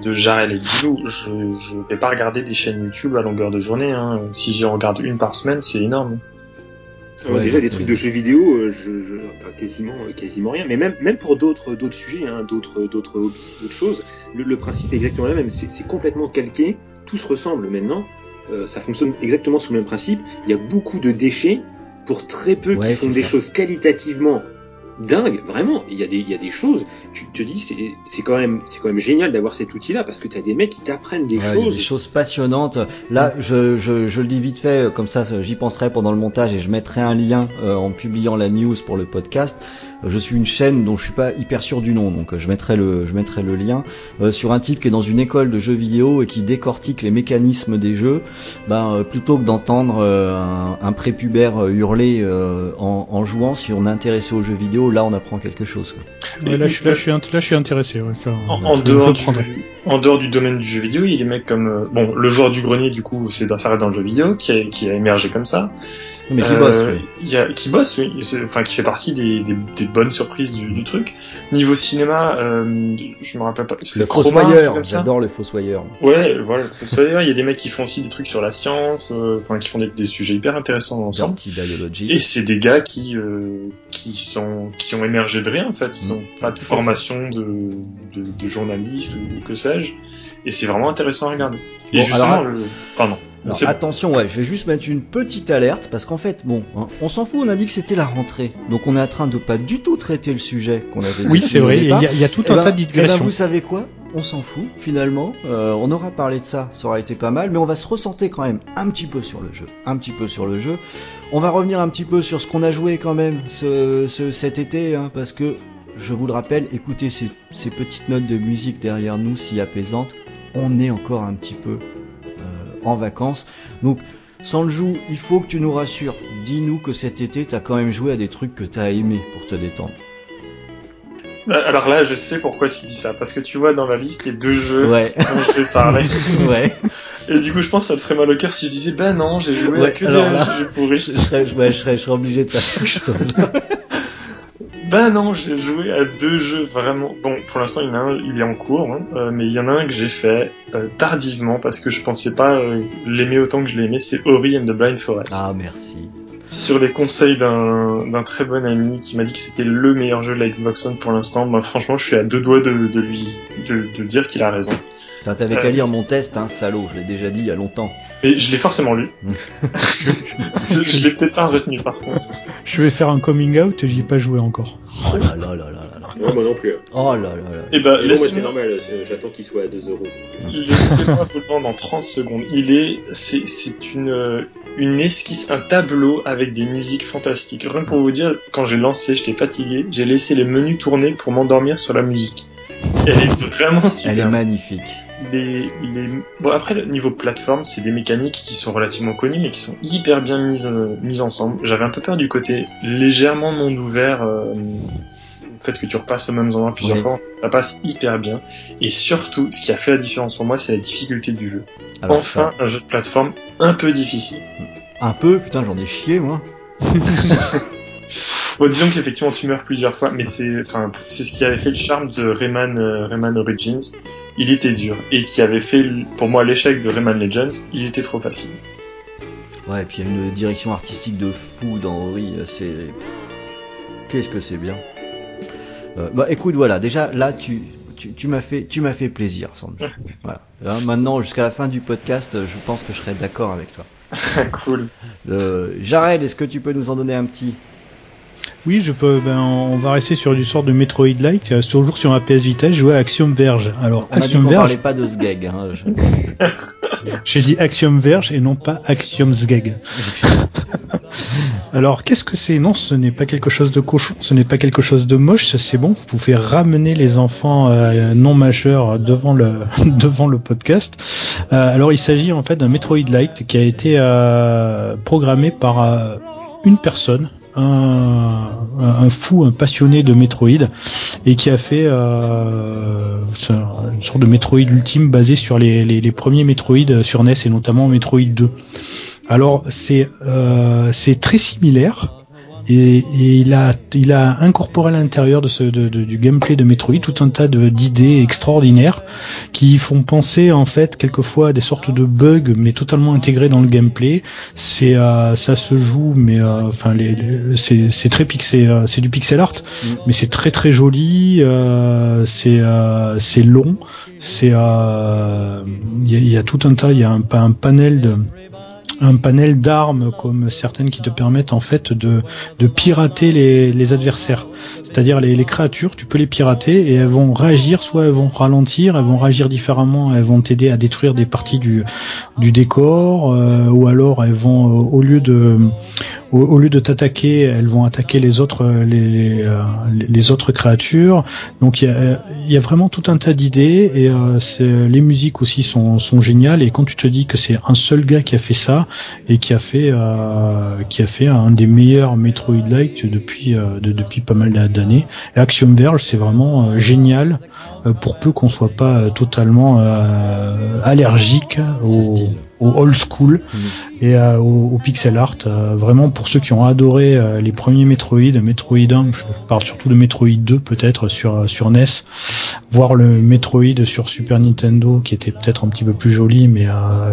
de Jarel et Guilou. Je, je vais pas regarder des chaînes YouTube à longueur de journée. Hein. Si j'en regarde une par semaine, c'est énorme.
Ouais, déjà des trucs de jeux vidéo, euh, je, je, quasiment, quasiment rien. Mais même, même pour d'autres, d'autres sujets, hein, d'autres, d'autres hobbies, d'autres choses, le, le, principe est exactement le même. C'est complètement calqué. Tout se ressemble maintenant. Euh, ça fonctionne exactement sous le même principe. Il y a beaucoup de déchets pour très peu qui font des choses qualitativement dingues. Vraiment, il y a des, il y a des choses. Tu te dis, c'est, c'est quand même, c'est quand même génial d'avoir cet outil-là parce que tu as des mecs qui t'apprennent des choses.
Des choses passionnantes. Là, je, je, je, le dis vite fait, comme ça, j'y penserai pendant le montage et je mettrai un lien euh, en publiant la news pour le podcast je suis une chaîne dont je suis pas hyper sûr du nom, donc je mettrai le, je mettrai le lien euh, sur un type qui est dans une école de jeux vidéo et qui décortique les mécanismes des jeux. Ben euh, plutôt que d'entendre euh, un, un, prépubère hurler en, en, jouant, si on est intéressé aux jeux vidéo, là on apprend quelque chose.
là, je, suis, là, je suis, là, je suis intéressé. Ouais,
en, en dehors du, en dehors du domaine du jeu vidéo, il y a des mecs comme bon le joueur du grenier du coup c'est d'affaires dans le jeu vidéo qui a, qui a émergé comme ça.
Mais qui bosse, oui.
Y a, qui bosse, oui. Enfin, qui fait partie des, des, des bonnes surprises du, du, truc. Niveau cinéma, euh, je me rappelle pas.
Le Fossoyeur, j'adore le Fossoyeur.
Ouais, voilà, le Fossoyeur. Il y a des mecs qui font aussi des trucs sur la science, euh, enfin, qui font des, des, sujets hyper intéressants ensemble. Et c'est des gars qui, euh, qui sont, qui ont émergé de rien, en fait. Ils ont mmh. pas de formation de, de, de journaliste ou que Et c'est vraiment intéressant à regarder. Et justement, alors... le... pardon
attention, ouais, je vais juste mettre une petite alerte parce qu'en fait, bon, hein, on s'en fout, on a dit que c'était la rentrée, donc on est en train de pas du tout traiter le sujet qu'on avait.
Oui, c'est vrai, il y, a, tout un eh tas ben, de
eh ben, vous savez quoi? On s'en fout finalement. Euh, on aura parlé de ça, ça aura été pas mal, mais on va se ressentir quand même un petit peu sur le jeu, un petit peu sur le jeu. On va revenir un petit peu sur ce qu'on a joué quand même ce, ce cet été, hein, parce que je vous le rappelle, écoutez ces, ces petites notes de musique derrière nous, si apaisantes. On est encore un petit peu en vacances. Donc, Sanju, il faut que tu nous rassures. Dis-nous que cet été, t'as quand même joué à des trucs que t'as aimé pour te détendre.
Bah, alors là, je sais pourquoi tu dis ça, parce que tu vois dans la liste les deux jeux
ouais. <laughs>
dont je vais parler. <laughs>
ouais.
Et du coup, je pense que ça te ferait mal au cœur si je disais, bah non, j'ai joué à que des jeux pourris.
Je serais, je, serais, je serais obligé de faire <laughs>
Bah non, j'ai joué à deux jeux vraiment. Bon, pour l'instant, il y a un, il est en cours, hein, euh, mais il y en a un que j'ai fait euh, tardivement parce que je pensais pas euh, l'aimer autant que je l'aimais. C'est Ori and the Blind Forest.
Ah merci.
Sur les conseils d'un très bon ami qui m'a dit que c'était le meilleur jeu de la Xbox One pour l'instant, bah franchement, je suis à deux doigts de, de lui de, de dire qu'il a raison.
T'avais qu'à lire mon test, hein, salaud. Je l'ai déjà dit il y a longtemps.
Et je l'ai forcément lu. <laughs> je, je l'ai peut-être pas retenu par contre.
Je vais faire un coming out, j'y ai pas joué encore.
Oh là là là là
moi non plus.
Oh là là là.
Et bah,
moi c'est normal, j'attends qu'il soit à 2 euros.
Laissez-moi vous le vendre en 30 secondes. Il est, c'est, c'est une, une esquisse, un tableau avec des musiques fantastiques. Rien pour vous dire, quand j'ai lancé, j'étais fatigué, j'ai laissé les menus tourner pour m'endormir sur la musique. Elle est vraiment super.
Elle est magnifique
les, les... Bon, après, le niveau plateforme, c'est des mécaniques qui sont relativement connues, mais qui sont hyper bien mises, euh, mises ensemble. J'avais un peu peur du côté légèrement monde ouvert, euh, fait que tu repasses au même endroit plusieurs fois, ça passe hyper bien. Et surtout, ce qui a fait la différence pour moi, c'est la difficulté du jeu. enfin, un jeu de plateforme un peu difficile.
Un peu, putain, j'en ai chié moi. <laughs>
bon, disons qu'effectivement tu meurs plusieurs fois, mais c'est, enfin, c'est ce qui avait fait le charme de Rayman, euh, Rayman Origins. Il était dur et qui avait fait pour moi l'échec de Rayman Legends. Il était trop facile.
Ouais, et puis il y a une direction artistique de fou dans Ori. C'est qu'est-ce que c'est bien. Euh, bah écoute, voilà, déjà là tu tu, m'as fait tu m'as fait plaisir, Sandy. <laughs> voilà. maintenant jusqu'à la fin du podcast, je pense que je serai d'accord avec toi. <laughs>
cool.
Euh, Jared, est-ce que tu peux nous en donner un petit
oui, je peux. Ben, on va rester sur du sort de Metroid-like. Euh, toujours sur un PS Vita, je jouais à Axiom Verge. Alors,
on Axiom Verge. parlait pas de Sgeg. Hein, <laughs>
J'ai dit Axiom Verge et non pas Axiom Sgeg. <laughs> Alors, qu'est-ce que c'est? Non, ce n'est pas quelque chose de cochon, ce n'est pas quelque chose de moche, c'est bon. Vous pouvez ramener les enfants euh, non majeurs devant le <laughs> devant le podcast. Euh, alors, il s'agit en fait d'un Metroid Light qui a été euh, programmé par une personne, un, un, fou, un passionné de Metroid, et qui a fait euh, une sorte de Metroid ultime basé sur les, premiers Metroid sur NES et notamment Metroid 2. Alors c'est euh, c'est très similaire. Et, et, il a il a incorporé à l'intérieur de ce de, du gameplay de Metroid tout un tas d'idées extraordinaires qui font penser en fait quelquefois à des sortes de bugs mais totalement intégrés dans le gameplay. C'est euh, ça se joue mais euh, enfin les, c'est c'est très pixé euh, c'est du pixel art mm. mais c'est très très joli c'est c'est long c'est il y, a, y, a tout un tas il y a un, un panel de un panel d'armes comme certaines qui te permettent en fait de, pirater les, adversaires. C'est-à-dire les, les, créatures, tu peux les pirater et elles vont réagir, soit elles vont ralentir, elles vont réagir différemment, elles vont t'aider à détruire des parties du, du décor, euh, ou alors elles vont euh, au lieu de au, lieu de t'attaquer, elles vont attaquer les autres les, les, euh, autres créatures. Donc il y a, y a, vraiment tout un tas d'idées et euh, les musiques aussi sont, sont géniales. Et quand tu te dis que c'est un seul gars qui a fait ça et qui a fait euh, qui a fait un des meilleurs Metroid-like depuis de, depuis pas mal d'années, Axiom Verge c'est vraiment génial pour peu qu'on soit pas totalement allergique au au old school mm. et euh, au, pixel art. Euh, vraiment pour ceux qui ont adoré euh, les premiers Metroid, Metroid 1, je parle surtout de Metroid 2 peut-être sur sur NES, voir le Metroid sur Super Nintendo qui était peut-être un petit peu plus joli, mais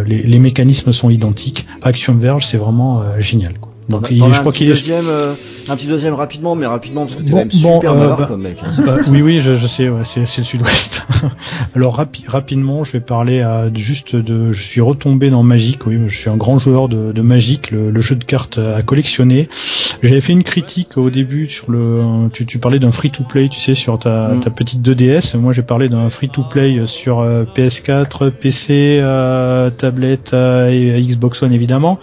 les, les, mécanismes sont identiques. Action Verge, c'est vraiment génial. Quoi.
Donc il, je crois qu'il est deuxième, euh, un petit deuxième rapidement, mais rapidement parce que t'es même super euh, bah, comme mec. Hein.
Bah, oui oui, je, je sais, ouais, c'est, c'est le Sud-Ouest. <laughs> Alors rapi rapidement, je vais parler à, juste de, je suis retombé dans Magic. Oui, je suis un grand joueur de, de Magic, le, le, jeu de cartes à collectionner. J'avais fait une critique au début sur le, tu, tu parlais d'un free-to-play, tu sais, sur ta, mm. ta petite 2DS. Moi, j'ai parlé d'un free-to-play sur euh, PS4, PC, euh, tablette et Xbox One évidemment.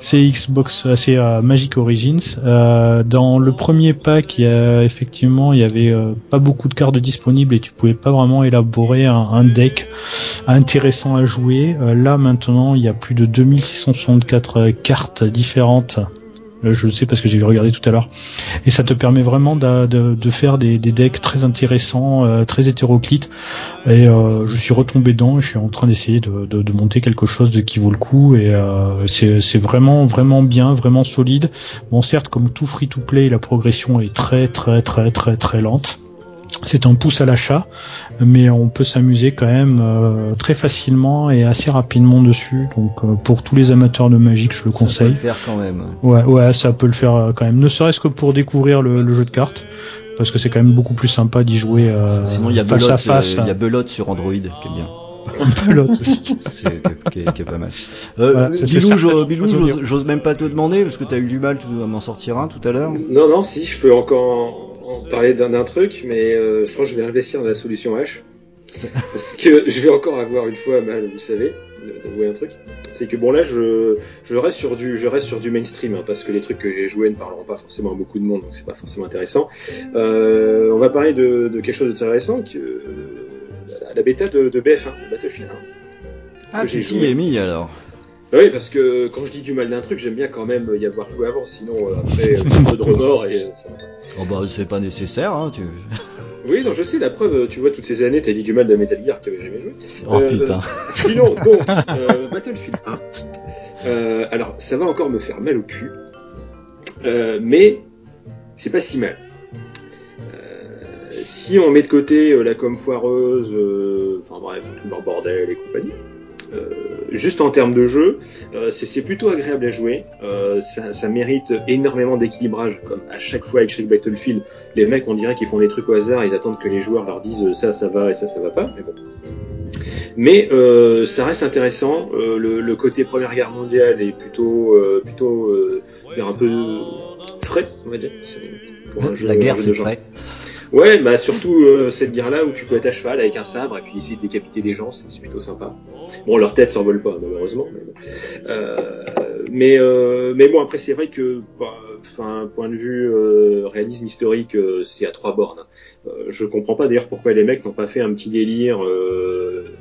C'est Xbox, c'est Magic Origins. Euh, dans le premier pack, il y effectivement, il y avait euh, pas beaucoup de cartes disponibles et tu pouvais pas vraiment élaborer un, deck intéressant à jouer. Euh, là maintenant, il y a plus de 2664 cartes différentes je le sais parce que j'ai regardé tout à l'heure. Et ça te permet vraiment de, faire des, des, decks très intéressants, euh, très hétéroclites. Et euh, je suis retombé dedans et je suis en train d'essayer de, de, monter quelque chose de qui vaut le coup. Et euh, c'est vraiment vraiment bien, vraiment solide. Bon, certes, comme tout free-to-play, la progression est très très très très très lente. C'est un pouce à l'achat, mais on peut s'amuser quand même euh, très facilement et assez rapidement dessus. Donc euh, pour tous les amateurs de Magic, je le conseille. Ça peut le
faire quand même.
Ouais, ouais, ça peut le faire euh, quand même. Ne serait-ce que pour découvrir le, jeu de cartes, parce que c'est quand même beaucoup plus sympa d'y jouer.
Sinon, il y a Belote, il y a Belote sur Android qui est bien. <laughs>
Belote aussi.
c'est qui, est pas mal. Euh, Bilou, Bilou j'ose même pas te demander parce que t'as eu du mal à m'en sortir un tout à l'heure.
Non, non, si, je peux encore parler d'un truc, mais euh, je crois que je vais investir dans la solution H. <laughs> parce que je vais encore avoir une fois mal, vous savez, d'avouer un truc. C'est que bon là, je, je reste sur du, je reste sur du mainstream, hein, parce que les trucs que j'ai joués ne parleront pas forcément à beaucoup de monde, donc c'est pas forcément intéressant. Euh, on va parler de, de quelque chose d'intéressant, que la, la, bêta de, de BF1, de Battlefield 1.
Ah, y es mis alors?
Oui, parce que quand je dis du mal d'un truc, j'aime bien quand même y avoir joué avant, sinon euh, après, un peu de remords et ça va
Oh bah, c'est pas nécessaire, hein, tu... <laughs>
Oui, non, je sais, la preuve, tu vois, toutes ces années, t'as dit du mal de Metal Gear que t'avais jamais joué.
Oh putain. <laughs>
Sinon, donc, euh, Battlefield 1. Euh, alors, ça va encore me faire mal au cul, euh, mais c'est pas si mal. Euh, si on met de côté euh, la com foireuse, euh, enfin bref, tout leur bordel et compagnie, juste en termes de jeu, c'est plutôt agréable à jouer. Ça, ça, mérite énormément d'équilibrage, comme à chaque fois avec chaque Battlefield. Les mecs, on dirait qu'ils font des trucs au hasard, ils attendent que les joueurs leur disent ça, ça va et ça, ça va pas. Mais bon, mais euh, ça reste intéressant. Euh, le, le, côté Première Guerre mondiale est plutôt, euh, plutôt euh, un peu frais, on va dire.
Pour un jeu, La guerre, c'est frais.
Ouais, bah surtout euh, cette guerre-là où tu peux être à cheval avec un sabre et puis essayer de décapiter des gens, c'est plutôt sympa. Bon, leur tête s'envole pas malheureusement, mais, euh, mais, euh, mais bon après c'est vrai que, bah, enfin, point de vue réalisme historique, c'est à trois bornes. je comprends pas d'ailleurs pourquoi les mecs n'ont pas fait un petit délire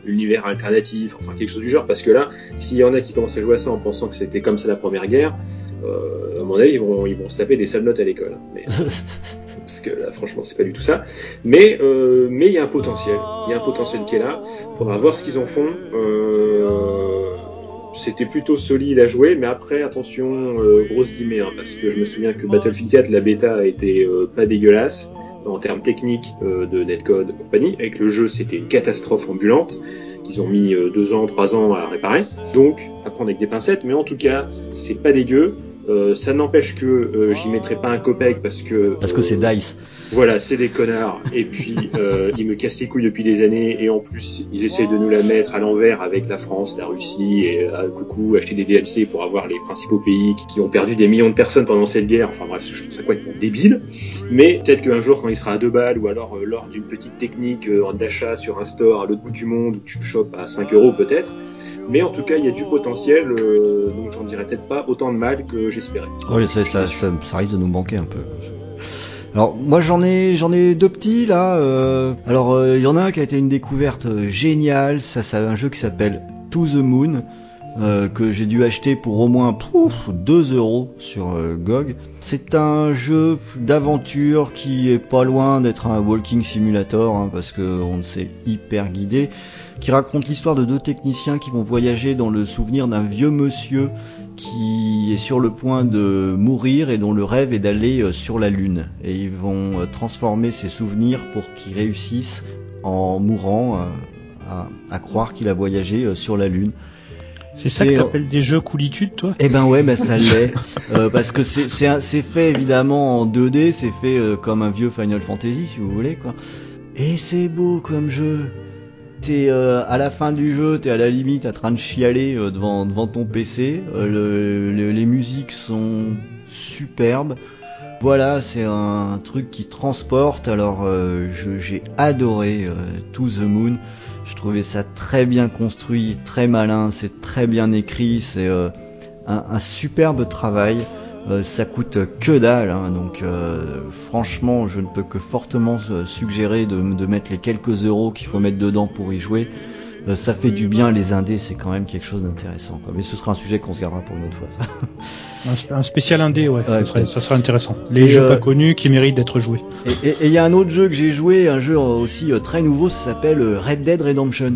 univers alternatif, enfin quelque chose du genre, parce que là, s'il y en a qui commencent à jouer à ça en pensant que c'était comme ça la première guerre, à mon avis ils vont ils vont se taper des sales notes à l'école. Mais... <laughs> parce que là, franchement, c'est pas du tout ça. Mais euh, mais il y a un potentiel. Il y a un potentiel qui est là. Faudra voir ce qu'ils en font. Euh, c'était plutôt solide à jouer, mais après, attention, euh, grosse guillemets, hein, parce que je me souviens que Battlefield 4, la bêta a été pas dégueulasse en termes techniques de netcode et compagnie. Avec le jeu, c'était une catastrophe ambulante qu'ils ont mis deux ans, trois ans à réparer. Donc, à prendre avec des pincettes, mais en tout cas, c'est pas dégueu. Euh, ça n'empêche que euh, j'y mettrai pas un copec parce que
parce que c'est
euh,
Dice.
Voilà, c'est des connards. Et puis <laughs> ils me cassent les couilles depuis des années et en plus ils essaient de nous la mettre à l'envers avec la France, la Russie et à coucou acheter des DLC pour avoir les principaux pays qui, ont perdu des millions de personnes pendant cette guerre. Enfin bref, je trouve ça complètement débile. Mais peut-être qu'un jour quand il sera à deux balles ou alors lors d'une petite technique d'achat sur un store à l'autre bout du monde où tu chopes à 5 euros peut-être mais en tout cas, il y a du potentiel, euh, donc j'en dirais peut-être pas autant de mal que j'espérais.
Oui, ça, risque de nous manquer un peu. Alors moi j'en ai j'en ai deux petits là. Euh, alors euh, il y en a un qui a été une découverte géniale. Ça c'est un jeu qui s'appelle To the Moon. Euh, que j'ai dû acheter pour au moins pouf, 2 euros sur euh, GOG. C'est un jeu d'aventure qui est pas loin d'être un walking simulator hein, parce que on s'est hyper guidé, qui raconte l'histoire de deux techniciens qui vont voyager dans le souvenir d'un vieux monsieur qui est sur le point de mourir et dont le rêve est d'aller euh, sur la lune. Et ils vont transformer ses souvenirs pour qu'ils réussissent en mourant à, à croire qu'il a voyagé sur la lune.
C'est ça que t'appelles des jeux coolitude, toi?
Eh ben ouais, mais ça l'est. euh, parce que c'est fait évidemment en 2D, c'est fait euh, comme un vieux Final Fantasy, si vous voulez, quoi. Et c'est beau comme jeu. T'es euh, à la fin du jeu, t'es à la limite en train de chialer devant devant ton PC. Le, les musiques sont superbes. Voilà, c'est un truc qui transporte. Alors, j'ai adoré To the Moon. Je trouvais ça très bien construit, très malin, c'est très bien écrit, c'est euh, un, superbe travail. Euh, ça coûte que dalle, hein, donc euh, franchement, je ne peux que fortement suggérer de, de mettre les quelques euros qu'il faut mettre dedans pour y jouer. Euh, ça fait du bien les indés, c'est quand même quelque chose d'intéressant. Mais ce sera un sujet qu'on se gardera pour une autre fois.
un, spécial indé, ouais, ça, serait, ça, serait, intéressant. Les jeux pas connus qui méritent d'être joués.
Et il y a un autre jeu que j'ai joué, un jeu aussi très nouveau, ça s'appelle Red Dead Redemption.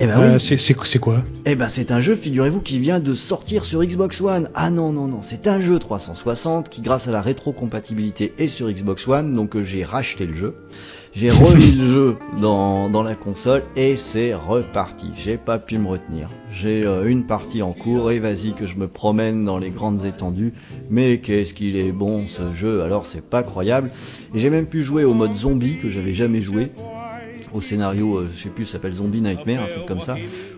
Eh ben oui. C'est quoi?
Eh ben c'est un jeu, figurez-vous, qui vient de sortir sur Xbox One. Ah non non non, c'est un jeu 360 qui, grâce à la rétrocompatibilité, est sur Xbox One. Donc j'ai racheté le jeu. J'ai <laughs> remis le jeu dans, dans la console et c'est reparti. J'ai pas pu me retenir. J'ai euh, une partie en cours et vas-y que je me promène dans les grandes étendues. Mais qu'est-ce qu'il est bon ce jeu. Alors c'est pas croyable. Et j'ai même pu jouer au mode zombie que j'avais jamais joué au scénario, euh, je sais plus, ça s'appelle Zombie Nightmare, un truc comme ça,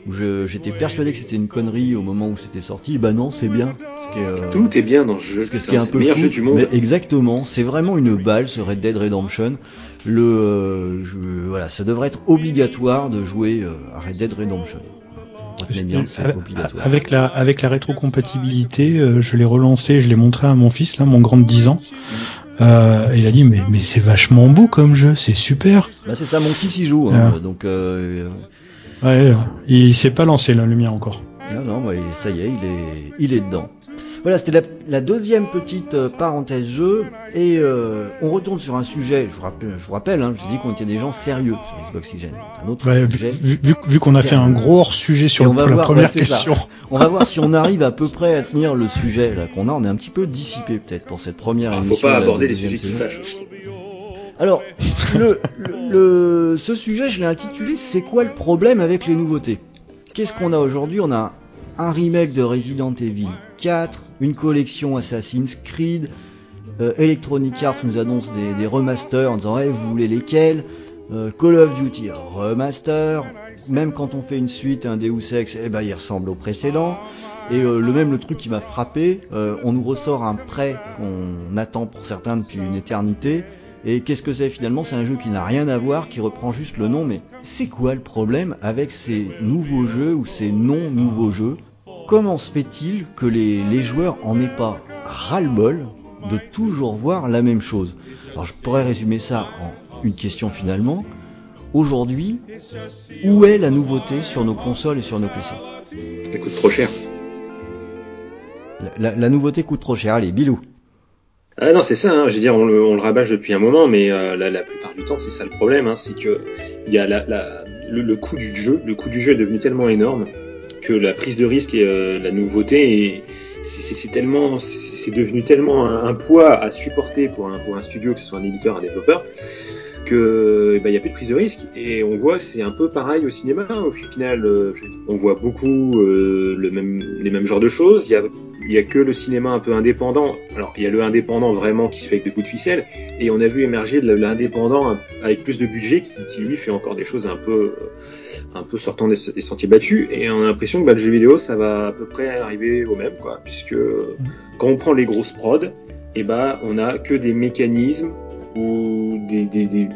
où j'étais persuadé que c'était une connerie au moment où c'était sorti. Bah non, c'est bien.
Ce euh, Tout est bien dans ce jeu.
Ce qui est un peu meilleur jeu du monde. exactement, c'est vraiment une balle ce Red Dead Redemption. Le, euh, voilà, ça devrait être obligatoire de jouer à Red Dead Redemption.
Obligatoire. Avec la avec la rétrocompatibilité, je l'ai relancé, je l'ai montré à mon fils là, mon grand de 10 ans. Euh, il a dit mais, mais c'est vachement beau comme jeu, c'est super.
Bah c'est ça, mon fils y joue, hein, donc euh,
Ouais, il s'est pas lancé la lumière encore.
Non, non, ça y est, il est, il est dedans. Voilà, c'était la, deuxième petite euh, parenthèse jeu. Et euh, on retourne sur un sujet, je vous rappelle, je vous rappelle hein, je dis qu'on était des gens sérieux sur Xbox Oxygen. Un autre sujet.
Vu, qu'on a fait un gros hors sujet sur la première question.
On va voir si on <laughs> arrive à peu près à tenir le sujet là qu'on a. On est un petit peu dissipé peut-être pour cette première ah, émission.
Faut pas aborder les sujets qui fâchent aussi.
Alors, le, le, ce sujet, je l'ai intitulé C'est quoi le problème avec les nouveautés? Qu'est-ce qu'on a aujourd'hui? On a un remake de Resident Evil 4, une collection Assassin's Creed, euh, Electronic Arts nous annonce des, remasters en disant hey, vous voulez lesquels? Euh, Call of Duty remaster, même quand on fait une suite, un Deus Ex, eh ben il ressemble au précédent. Et euh, le même truc qui m'a frappé, on nous ressort un prêt qu'on attend pour certains depuis une éternité. Et qu'est-ce que c'est finalement? C'est un jeu qui n'a rien à voir, qui reprend juste le nom, mais c'est quoi le problème avec ces nouveaux jeux ou ces non nouveaux jeux? Comment se fait-il que les, joueurs en aient pas ras-le-bol de toujours voir la même chose? Alors je pourrais résumer ça en une question finalement. Aujourd'hui, où est la nouveauté sur nos consoles et sur nos PC
Ça coûte trop cher.
La, nouveauté coûte trop cher. Allez, Bilou.
Ah non, c'est ça. Hein. Je veux dire, on le, on rabâche depuis un moment, mais euh, la, plupart du temps, c'est ça le problème. Hein. C'est que il y a le, le coût du jeu. Le coût du jeu est devenu tellement énorme que la prise de risque et euh, la nouveauté c'est tellement c'est devenu tellement un, poids à supporter pour un, pour un studio que ce soit un éditeur un développeur que il bah, y a plus de prise de risque. Et on voit c'est un peu pareil au cinéma au final euh, on voit beaucoup euh, le même les mêmes genres de choses. Il y a il y a que le cinéma un peu indépendant. Alors, il y a le indépendant vraiment qui se fait avec des bouts de ficelle, et on a vu émerger l'indépendant avec plus de budget qui, qui, lui fait encore des choses un peu, un peu sortant des, sentiers battus, et on a l'impression que bah, le jeu vidéo, ça va à peu près arriver au même, quoi, puisque quand on prend les grosses prods, et eh bah, on a que des mécanismes ou des, des, des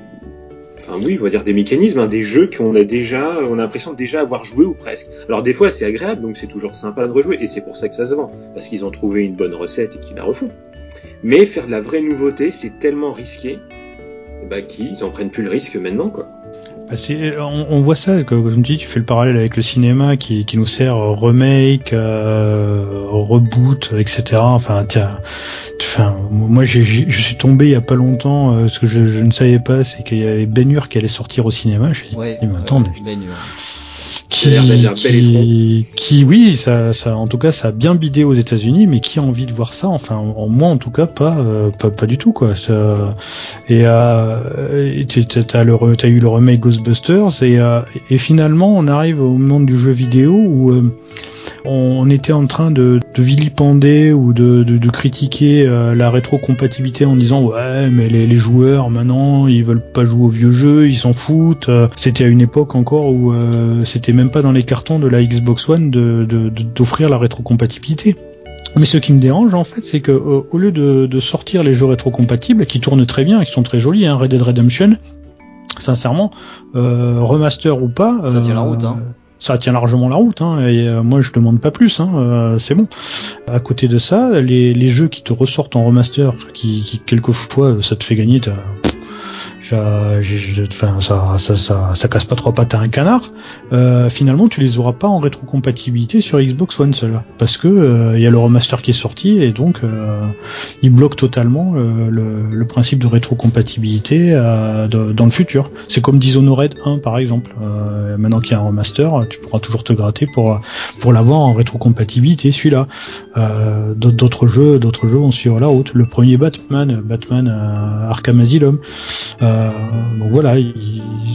enfin oui, on va dire des mécanismes, hein, des jeux qu'on a déjà, on a l'impression de déjà avoir joué ou presque. Alors des fois c'est agréable, donc c'est toujours sympa de rejouer, et c'est pour ça que ça se vend, parce qu'ils ont trouvé une bonne recette et qu'ils la refont. Mais faire de la vraie nouveauté, c'est tellement risqué, bah qu'ils en prennent plus le risque maintenant, quoi.
Bah, on, voit ça, comme tu dis, tu fais le parallèle avec le cinéma qui, nous sert remake, euh, reboot, etc. Enfin, tiens, enfin, moi je suis tombé il y a pas longtemps, euh, ce que je, ne savais pas, c'est qu'il y avait Ben Hur qui allait sortir au cinéma. Je
ouais,
qui, qui, oui, ça, ça, en tout cas, ça a bien bidé aux États-Unis, mais qui a envie de voir ça? Enfin, en, moi, en tout cas, pas, euh, pas, pas, du tout, quoi. Ça, et euh, t'as le, eu le remake Ghostbusters, et, euh, et finalement, on arrive au monde du jeu vidéo où euh, on était en train de, de vilipender ou de, de, de critiquer euh, la rétrocompatibilité en disant ouais mais les, les, joueurs maintenant ils veulent pas jouer aux vieux jeux, ils s'en foutent. Euh, c'était à une époque encore où euh, c'était même pas dans les cartons de la Xbox One d'offrir la rétrocompatibilité. Mais ce qui me dérange en fait, c'est que au lieu de, de, sortir les jeux rétrocompatibles qui tournent très bien, qui sont très jolis, hein, Red Dead Redemption, sincèrement, remaster ou pas,
ça tient la route. Hein
ça tient largement la route. Hein, et euh, moi, je demande pas plus. Hein, euh, c'est bon. À côté de ça, les, les, jeux qui te ressortent en remaster, qui, qui quelquefois ça te fait gagner, ça, casse pas trop pattes à un canard. Euh, finalement, tu les auras pas en rétrocompatibilité sur Xbox One seul, parce que il euh, y a le remaster qui est sorti et donc euh, il bloque totalement le, principe de rétrocompatibilité dans le futur. C'est comme Dishonored 1 par exemple. maintenant qu'il y a un remaster, tu pourras toujours te gratter pour l'avoir en rétrocompatibilité celui-là. d'autres jeux, d'autres jeux vont suivre la route. Le premier Batman, Batman Arkham Asylum. Donc voilà,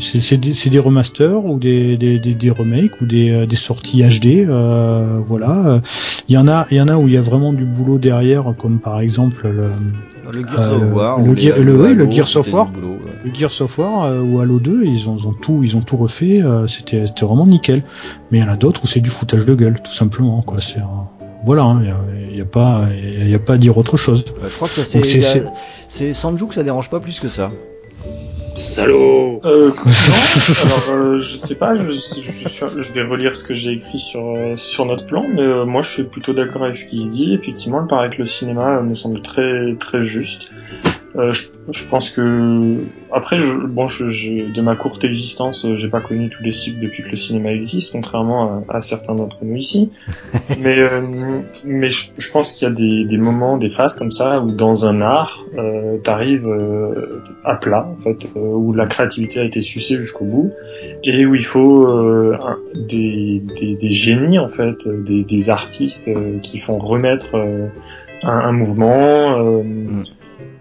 c'est des, remasters ou des, des, remakes ou des, euh, sorties HD. Euh, voilà, il y en a, il y en a où il y a vraiment du boulot derrière, comme par exemple le
le Gears of War,
le, Gear, le, Gears of War, le Gears of War ou Halo 2, ils ont, tout, ils ont tout refait. C'était vraiment nickel. Mais il y en a d'autres où c'est du foutage de gueule, tout simplement. Quoi, c'est voilà, il hein, n'y a, a, pas, il y a pas à dire autre chose.
je crois que ça c'est, c'est Sanju que ça dérange pas plus que ça.
Salaud
euh, Non, alors euh, je sais pas, je, je, je, vais relire ce que j'ai écrit sur, euh, sur notre plan, mais euh, moi je suis plutôt d'accord avec ce qui se dit. Effectivement, il paraît que le cinéma me semble très très juste. Euh, je, je, pense que après, je, bon, je, de ma courte existence, euh, j'ai pas connu tous les cycles depuis que le cinéma existe, contrairement à, à certains d'entre nous ici. <laughs> mais euh, mais je, pense qu'il y a des, des, moments, des phases comme ça où dans un art, euh, t'arrives euh, à plat, en fait, où la créativité a été sucée jusqu'au bout et où il faut des, des, des, génies en fait, des, des artistes qui font remettre un, un, mouvement. Mm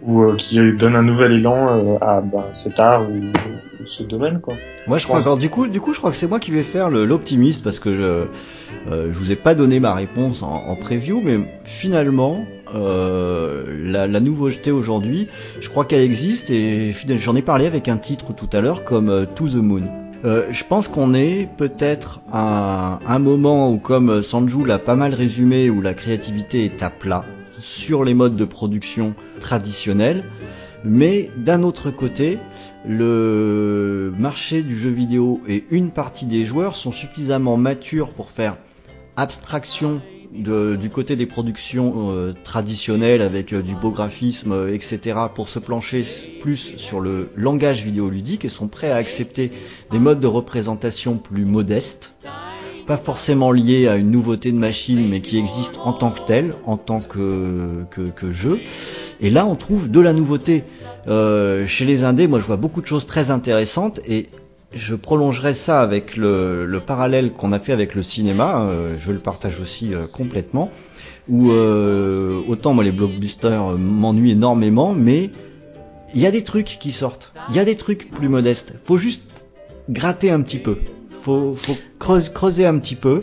ou euh, qui donne un nouvel élan euh, à ben, cet art ou, ce domaine quoi.
Moi je crois alors du coup du coup je crois que c'est moi qui vais faire l'optimiste parce que je euh, je vous ai pas donné ma réponse en, en preview mais finalement euh, la, la nouveauté aujourd'hui je crois qu'elle existe et j'en ai parlé avec un titre tout à l'heure comme To the Moon. Euh, je pense qu'on est peut-être à un moment où, comme Sanju l'a pas mal résumé, où la créativité est à plat, sur les modes de production traditionnels, mais d'un autre côté, le marché du jeu vidéo et une partie des joueurs sont suffisamment matures pour faire abstraction du côté des productions euh, traditionnelles avec euh, du beau graphisme, euh, etc., pour se plancher plus sur le langage vidéoludique et sont prêts à accepter des modes de représentation plus modestes pas forcément lié à une nouveauté de machine, mais qui existe en tant que tel, en tant que, jeu. Et là, on trouve de la nouveauté. Euh, chez les indés, moi, je vois beaucoup de choses très intéressantes et je prolongerai ça avec le, le parallèle qu'on a fait avec le cinéma. Euh, je le partage aussi euh, complètement. Où autant moi les blockbusters m'ennuient énormément, mais il y a des trucs qui sortent. Il y a des trucs plus modestes. Faut juste gratter un petit peu faut, faut creuser, un petit peu.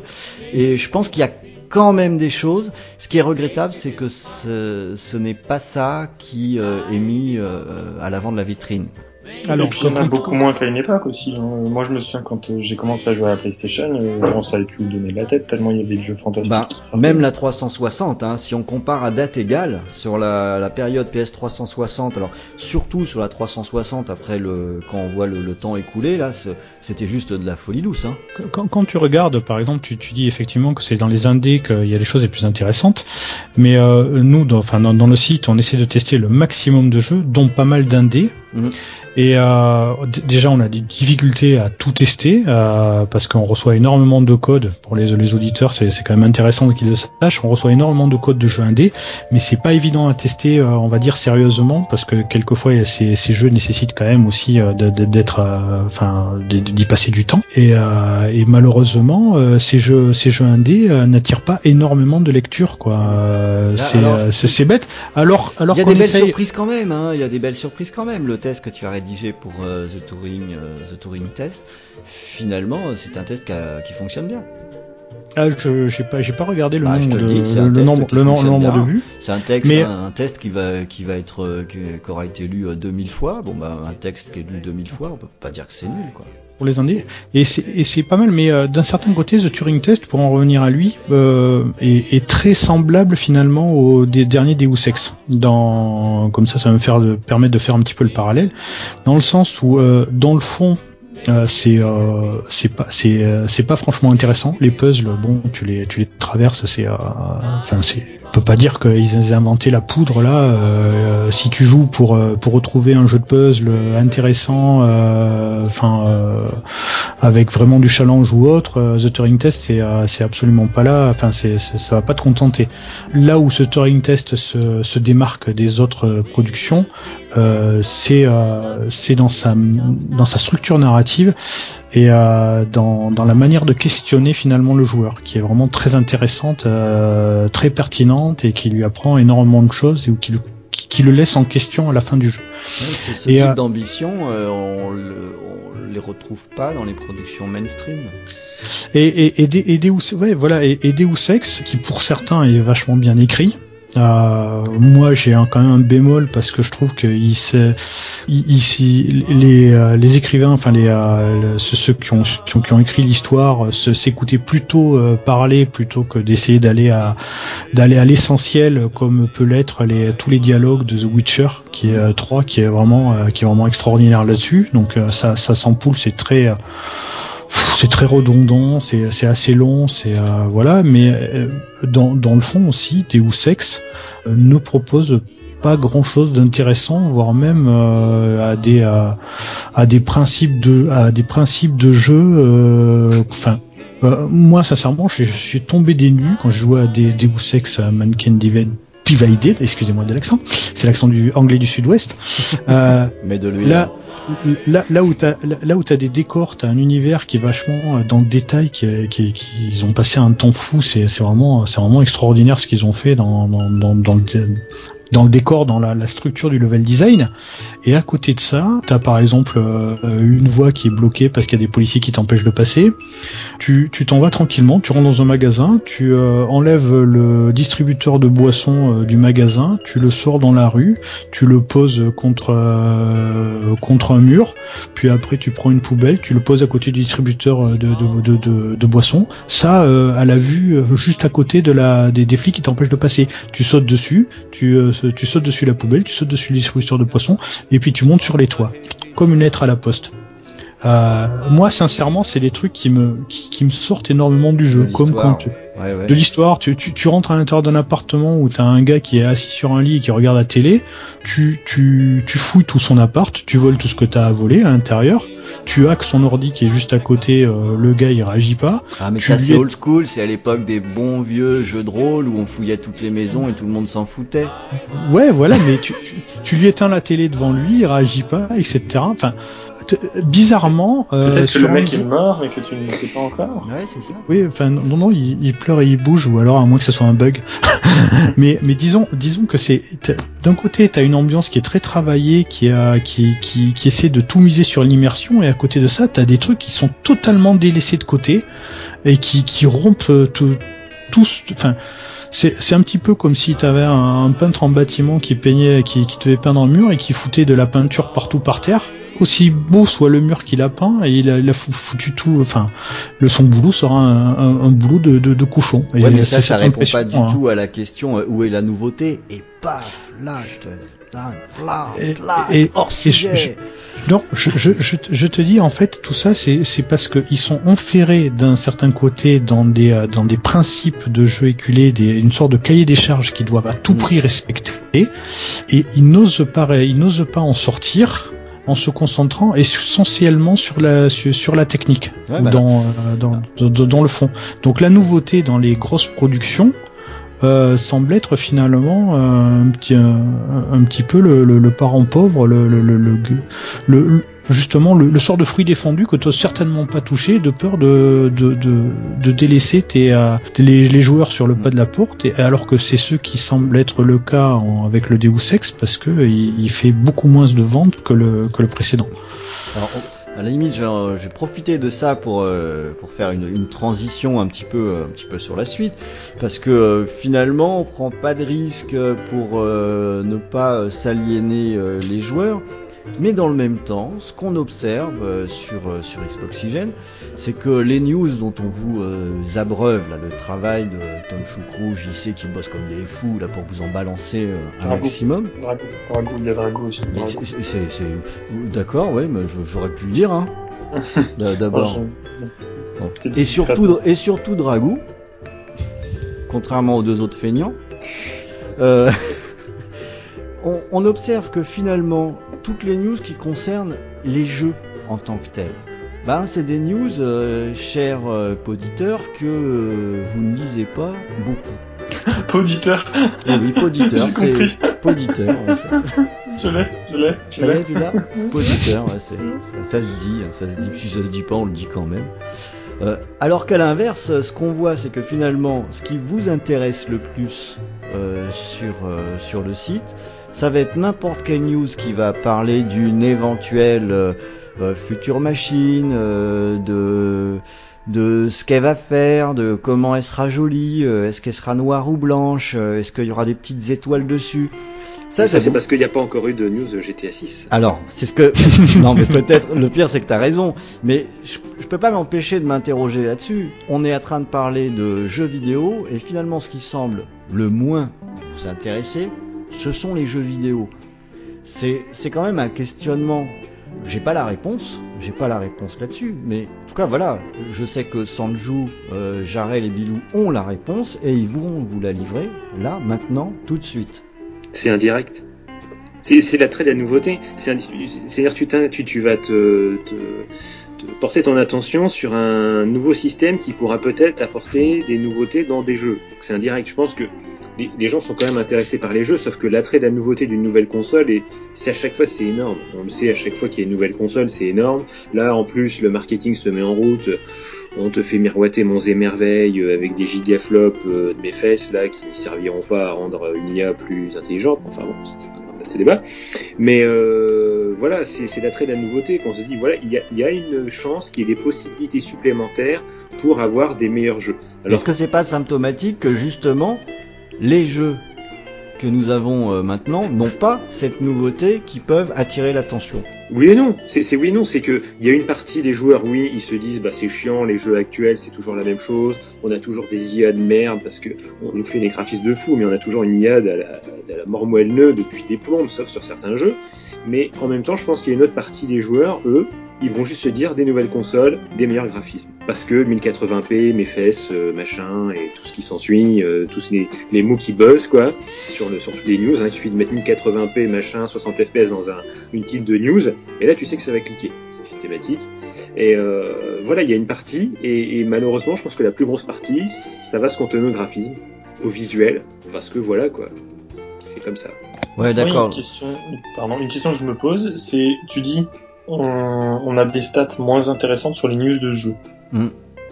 Et je pense qu'il y a quand même des choses. Ce qui est regrettable, c'est que ce, ce n'est pas ça qui euh, est mis euh, à l'avant de la vitrine.
Alors, il y en a beaucoup moins qu'à une époque aussi. Hein. Moi, je me souviens quand euh, j'ai commencé à jouer à la PlayStation, euh, on savait plus où donner de la tête tellement il y avait de jeux fantastiques. Bah,
même la 360, hein, si on compare à date égale sur la, la, période PS 360, alors surtout sur la 360 après le quand on voit le, temps écoulé, là, c'était juste de la folie douce. Hein.
Quand, quand, tu regardes, par exemple, tu, tu dis effectivement que c'est dans les indés qu'il y a les choses les plus intéressantes, mais euh, nous, dans, enfin, dans, dans, le site, on essaie de tester le maximum de jeux, dont pas mal d'indés. Mmh. Et euh, déjà, on a des difficultés à tout tester euh, parce qu'on reçoit énormément de codes. Pour les, les auditeurs, c'est quand même intéressant qu'ils le sachent. On reçoit énormément de codes de jeux indés, mais c'est pas évident à tester, euh, on va dire sérieusement, parce que quelquefois ces, ces jeux nécessitent quand même aussi euh, d'être, euh, enfin, d'y passer du temps. Et, et malheureusement, ces jeux, ces jeux indés n'attirent pas énormément de lecture, quoi. c'est bête. Alors, alors
il y a des belles surprises quand même. Hein. Il y a des belles surprises quand même. Le test que tu as rédigé pour euh, The Touring, euh, The Touring Test, finalement, c'est un test qui, fonctionne bien.
Ah, je j'ai pas j'ai pas regardé le bah, nombre de le, nombre le, nombre de vues.
C'est un texte mais... un, test qui va qui va être euh, qui, aura été lu 2000 fois. Bon bah un texte qui est lu 2000 fois, on peut pas dire que c'est nul quoi
pour les indés. Et c'est pas mal, mais euh, d'un certain côté, The Turing Test, pour en revenir à lui, euh, est, est, très semblable finalement au des derniers Deus Ex. Dans, comme ça, ça va me faire de, permettre de faire un petit peu le parallèle, dans le sens où, euh, dans le fond, euh, c'est euh, c'est pas c'est euh, c'est pas franchement intéressant. Les puzzles bon tu les tu les traverses c'est enfin c'est on peut pas dire qu'ils aient inventé la poudre là. Si tu joues pour pour retrouver un jeu de puzzle intéressant enfin avec vraiment du challenge ou autre The Turing Test c'est c'est absolument pas là. Enfin c'est ça va pas te contenter. Là où ce Turing Test se, se démarque des autres productions c'est c'est dans sa dans sa structure narrative et euh, dans, dans, la manière de questionner finalement le joueur, qui est vraiment très intéressante, euh, très pertinente et qui lui apprend énormément de choses et qui le, qui, le laisse en question à la fin du jeu.
ce type euh, d'ambition, on, on les retrouve pas dans les productions mainstream.
Et, et, et, et Deus, ouais, voilà, et, et Deus Ex, qui pour certains est vachement bien écrit, euh, moi, j'ai quand même un bémol parce que je trouve que ici les, euh, les écrivains, enfin les, euh, ceux qui ont, qui ont, écrit l'histoire, s'écoutaient plutôt parler plutôt que d'essayer d'aller à d'aller à l'essentiel, comme peut l'être les tous les dialogues de The Witcher, qui est 3, qui est vraiment qui est vraiment extraordinaire là-dessus. Donc ça, ça s'ampoule, c'est très c'est très redondant, c'est assez long, c'est voilà, mais dans, dans le fond aussi, Deus Ex euh, nous propose pas grand chose d'intéressant, voire même à des à, des principes de à des principes de jeu. Enfin, moi sincèrement, je, suis tombé des nues quand je jouais à des Deus Ex Mannequin Divided, excusez-moi de l'accent, c'est l'accent du anglais du Sud-Ouest. <laughs>
Mais de lui.
Là, là, là où t'as là t'as des décors, t'as un univers qui est vachement euh, dans le détail, qui, qui, ont passé un temps fou. C'est vraiment c'est vraiment extraordinaire ce qu'ils ont fait dans dans, dans, dans le dans le décor, dans la, structure du level design. Et à côté de ça, tu as par exemple euh, une voie qui est bloquée parce qu'il y a des policiers qui t'empêchent de passer. Tu t'en vas tranquillement, tu rentres dans un magasin, tu euh, enlèves le distributeur de boissons euh, du magasin, tu le sors dans la rue, tu le poses contre un mur, puis après tu prends une poubelle, tu le poses à côté du distributeur de, boissons. Ça, à la vue, juste à côté de des, des flics qui t'empêchent de passer. Tu sautes dessus, tu tu sautes dessus la poubelle, tu sautes dessus les distributeurs de poissons, et puis tu montes sur les toits, comme une lettre à la poste. Euh, moi, sincèrement, c'est des trucs qui me qui, me sortent énormément du jeu, comme quand tu, de l'histoire. Tu, tu, tu, rentres à l'intérieur d'un appartement où t'as un gars qui est assis sur un lit et qui regarde la télé. Tu tu tu fouilles tout son appart, tu voles tout ce que t'as à voler à l'intérieur tu hacks son ordi qui est juste à côté, euh, le gars il réagit pas.
Ah mais ça c'est old school, c'est à l'époque des bons vieux jeux de rôle où on fouillait toutes les maisons et tout le monde s'en foutait.
Ouais voilà, mais tu, tu, tu, lui éteins la télé devant lui, il réagit pas, etc. Enfin, bizarrement.
Euh, Peut-être que le mec est mort mais que tu ne sais pas encore.
Ouais, c'est ça.
Oui, enfin non, non, il, pleure et il bouge, ou alors à moins que ce soit un bug. <laughs> mais, mais disons, disons que c'est d'un côté, t'as une ambiance qui est très travaillée, qui, a, qui, qui, qui essaie de tout miser sur l'immersion, et à côté de ça, t'as des trucs qui sont totalement délaissés de côté et qui, qui rompent tout, tous. Enfin c'est un petit peu comme si tu avais un, peintre en bâtiment qui peignait, qui, qui devait peindre un mur et qui foutait de la peinture partout par terre. Aussi beau soit le mur qu'il a peint, et il a, il a, foutu tout. Enfin, le son boulot sera un, un, boulot de, de, de cochon.
Ouais, mais ça, ça répond pas du hein. tout à la question euh, où est la nouveauté? Et paf, là, je te et, hors sujet.
Je, non, je, je, je, te dis en fait tout ça c'est parce qu'ils sont enferrés d'un certain côté dans des euh, dans des principes de jeu éculés, des, une sorte de cahier des charges qu'ils doivent à tout mm. prix respecter et ils n'osent pas ils n'osent pas en sortir en se concentrant essentiellement sur la sur, la technique dans, euh, dans, dans, dans, le fond. Donc la nouveauté dans les grosses productions, euh, semble être finalement euh, un petit un, petit peu le, le, le, parent pauvre, le, le, le justement le, sort de fruit défendu que tu certainement pas touché de peur de, de, de, de délaisser tes, euh, les, les, joueurs sur le pas de la porte et alors que c'est ce qui semble être le cas avec le Deus Ex parce que il, il, fait beaucoup moins de ventes que le, que le précédent.
À la limite, je vais, euh, je vais profiter de ça pour euh, pour faire une, transition un petit peu un petit peu sur la suite, parce que euh, finalement, on prend pas de risque pour ne pas s'aliéner les joueurs. Mais dans le même temps, ce qu'on observe euh, sur, euh, sur Xboxygène, c'est que les news dont on vous euh, abreuve, là, le travail de Tom Choucrou, JC qui bosse comme des fous là pour vous en balancer un maximum.
Drago, Drago, il y a Drago aussi.
C'est, d'accord, oui, mais j'aurais pu le dire, hein. <laughs> D'abord. Et surtout, et surtout Dragou, contrairement aux deux autres feignants. Euh, <laughs> on, on, observe que finalement, toutes les news qui concernent les jeux en tant que tels. Ben, c'est des news, euh, chers euh, poditeurs, que euh, vous ne lisez pas beaucoup. <laughs>
poditeur
eh oui, poditeur, <laughs> c'est <laughs> poditeur.
Ouais, je l'ai, je l'ai.
Ça tu l'as Poditeur, ouais, ça, ça, se dit, ça se dit. Si ça se dit pas, on le dit quand même. Alors qu'à l'inverse, ce qu'on voit, c'est que finalement, ce qui vous intéresse le plus sur, sur le site, ça va être n'importe quelle news qui va parler d'une éventuelle euh, euh, future machine, euh, de de ce qu'elle va faire, de comment elle sera jolie, est-ce qu'elle sera noire ou blanche, est-ce qu'il y aura des petites étoiles dessus.
Ça, ça c'est parce qu'il n'y a pas encore eu de news GTA 6.
Alors, c'est ce que... <laughs> non, mais peut-être, le pire c'est que tu as raison, mais je, je peux pas m'empêcher de m'interroger là-dessus. On est en train de parler de jeux vidéo, et finalement ce qui semble le moins vous intéresser, ce sont les jeux vidéo. C'est, quand même un questionnement. J'ai pas la réponse, j'ai pas la réponse là-dessus, mais en tout cas voilà, je sais que Sanju, euh, Jarel et Bilou ont la réponse et ils vont vous la livrer là, maintenant, tout de suite.
C'est indirect C'est l'attrait de la nouveauté. C'est-à-dire tu, tu, tu vas te, porter ton attention sur un nouveau système qui pourra peut-être apporter des nouveautés dans des jeux. C'est indirect. Je pense que les, gens sont quand même intéressés par les jeux, sauf que l'attrait de la nouveauté d'une nouvelle console, et c'est à chaque fois c'est énorme. On le sait, à chaque fois qu'il y a une nouvelle console, c'est énorme. Là, en plus, le marketing se met en route. On te fait miroiter monts et merveilles avec des gigaflops euh, de mes fesses là qui serviront pas à rendre une IA plus intelligente. Enfin bon, c'est ce débat. Mais euh, voilà, c'est l'attrait de la nouveauté qu'on se dit voilà, il y a, une chance qu'il y ait des possibilités supplémentaires pour avoir des meilleurs jeux.
Est-ce que c'est pas symptomatique que justement les jeux que nous avons euh, maintenant n'ont pas cette nouveauté qui peuvent attirer l'attention.
Oui et non, c'est oui et non, c'est que il y a une partie des joueurs, oui, ils se disent bah c'est chiant, les jeux actuels c'est toujours la même chose, on a toujours des IA de merde parce que on nous fait des graphismes de fou, mais on a toujours une IA de la, de la depuis des plombes, sauf sur certains jeux. Mais en même temps, je pense qu'il y a une autre partie des joueurs, eux, ils vont juste se dire des nouvelles consoles, des meilleurs graphismes. Parce que 1080p, mes fesses, euh, machin, et tout ce qui s'ensuit, euh, tous les, les, mots qui buzzent, quoi, sur, le, sur les news. Hein, il suffit de mettre 1080p, machin, 60 fps dans un, une titre de news, et là tu sais que ça va cliquer. C'est systématique. Et euh, voilà, il y a une partie, et, et, malheureusement, je pense que la plus grosse partie, ça va se contenir au graphisme, au visuel, parce que voilà, quoi. C'est comme ça.
Ouais, d'accord.
Une question, pardon, une question que je me pose, c'est, tu dis, on, a des stats moins intéressantes sur les news de jeux. Mm.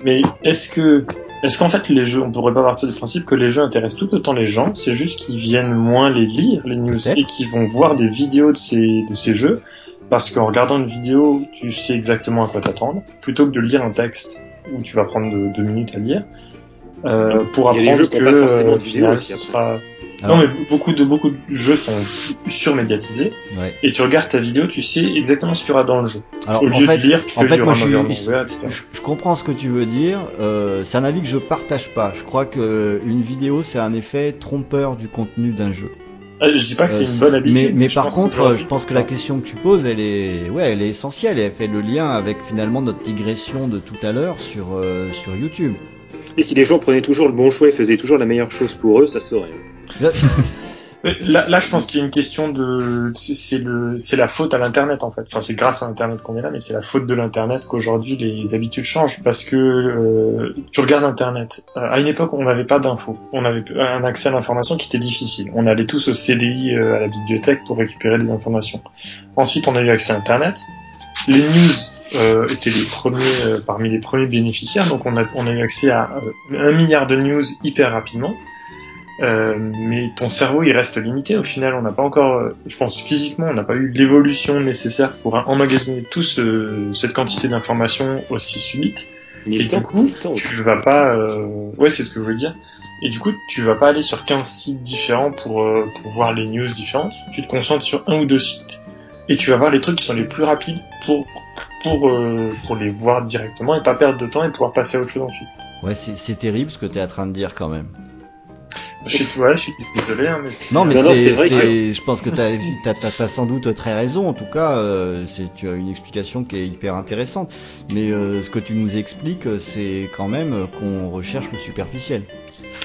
Mais est-ce que est-ce qu'en fait les jeux, on pourrait pas partir du principe que les jeux intéressent tout autant les gens, c'est juste qu'ils viennent moins les lire les news et qu'ils vont voir des vidéos de ces de ces jeux parce qu'en regardant une vidéo, tu sais exactement à quoi t'attendre plutôt que de lire un texte où tu vas prendre deux, minutes à lire euh, pour apprendre que euh, final, ce sera non, mais beaucoup de beaucoup de jeux sont surmédiatisés. Ouais. Et tu regardes ta vidéo, tu sais exactement ce qu'il y aura dans le jeu.
Alors, Au lieu de lire que en fait, moi, je, je, comprends ce que tu veux dire. Euh, c'est un avis que je partage pas. Je crois que une vidéo, c'est un effet trompeur du contenu d'un jeu.
Euh, je dis pas que c'est une bonne habitude.
Mais, mais, par contre, je pense que la question que tu poses, elle est, ouais, elle est essentielle et elle fait le lien avec finalement notre digression de tout à l'heure sur euh, sur YouTube.
Et si les gens prenaient toujours le bon choix et faisaient toujours la meilleure chose pour eux, ça saurait.
Là, là, je pense qu'il y a une question de, c'est le, c'est la faute à l'internet en fait. Enfin, c'est grâce à l'internet qu'on est là, mais c'est la faute de l'internet qu'aujourd'hui les habitudes changent parce que euh, tu regardes internet. Euh, à une époque, on n'avait pas d'infos, on avait un accès à l'information qui était difficile. On allait tous au CDI euh, à la bibliothèque pour récupérer des informations. Ensuite, on a eu accès à internet. Les news étaient les premiers parmi les premiers bénéficiaires, donc on a, on a eu accès à un milliard de news hyper rapidement. Euh, mais ton cerveau il reste limité. Au final on n'a pas encore euh, je pense physiquement on n'a pas eu l'évolution nécessaire pour emmagasiner toute cette quantité d'informations aussi subite et du coup tu vas pas euh... ouais c'est ce que je veux dire. Et du coup tu vas pas aller sur 15 sites différents pour, euh, pour voir les news différentes. Tu te concentres sur un ou deux sites et tu vas voir les trucs qui sont les plus rapides pour pour pour les voir directement et pas perdre de temps et pouvoir passer à autre chose ensuite
ouais c'est terrible ce que tu es en train de dire quand même
je suis, je suis désolé, hein, mais
non, mais c'est vrai que... je pense que tu as, sans doute très raison. En tout cas, euh, tu as une explication qui est hyper intéressante. Mais euh, ce que tu nous expliques, c'est quand même qu'on recherche le superficiel.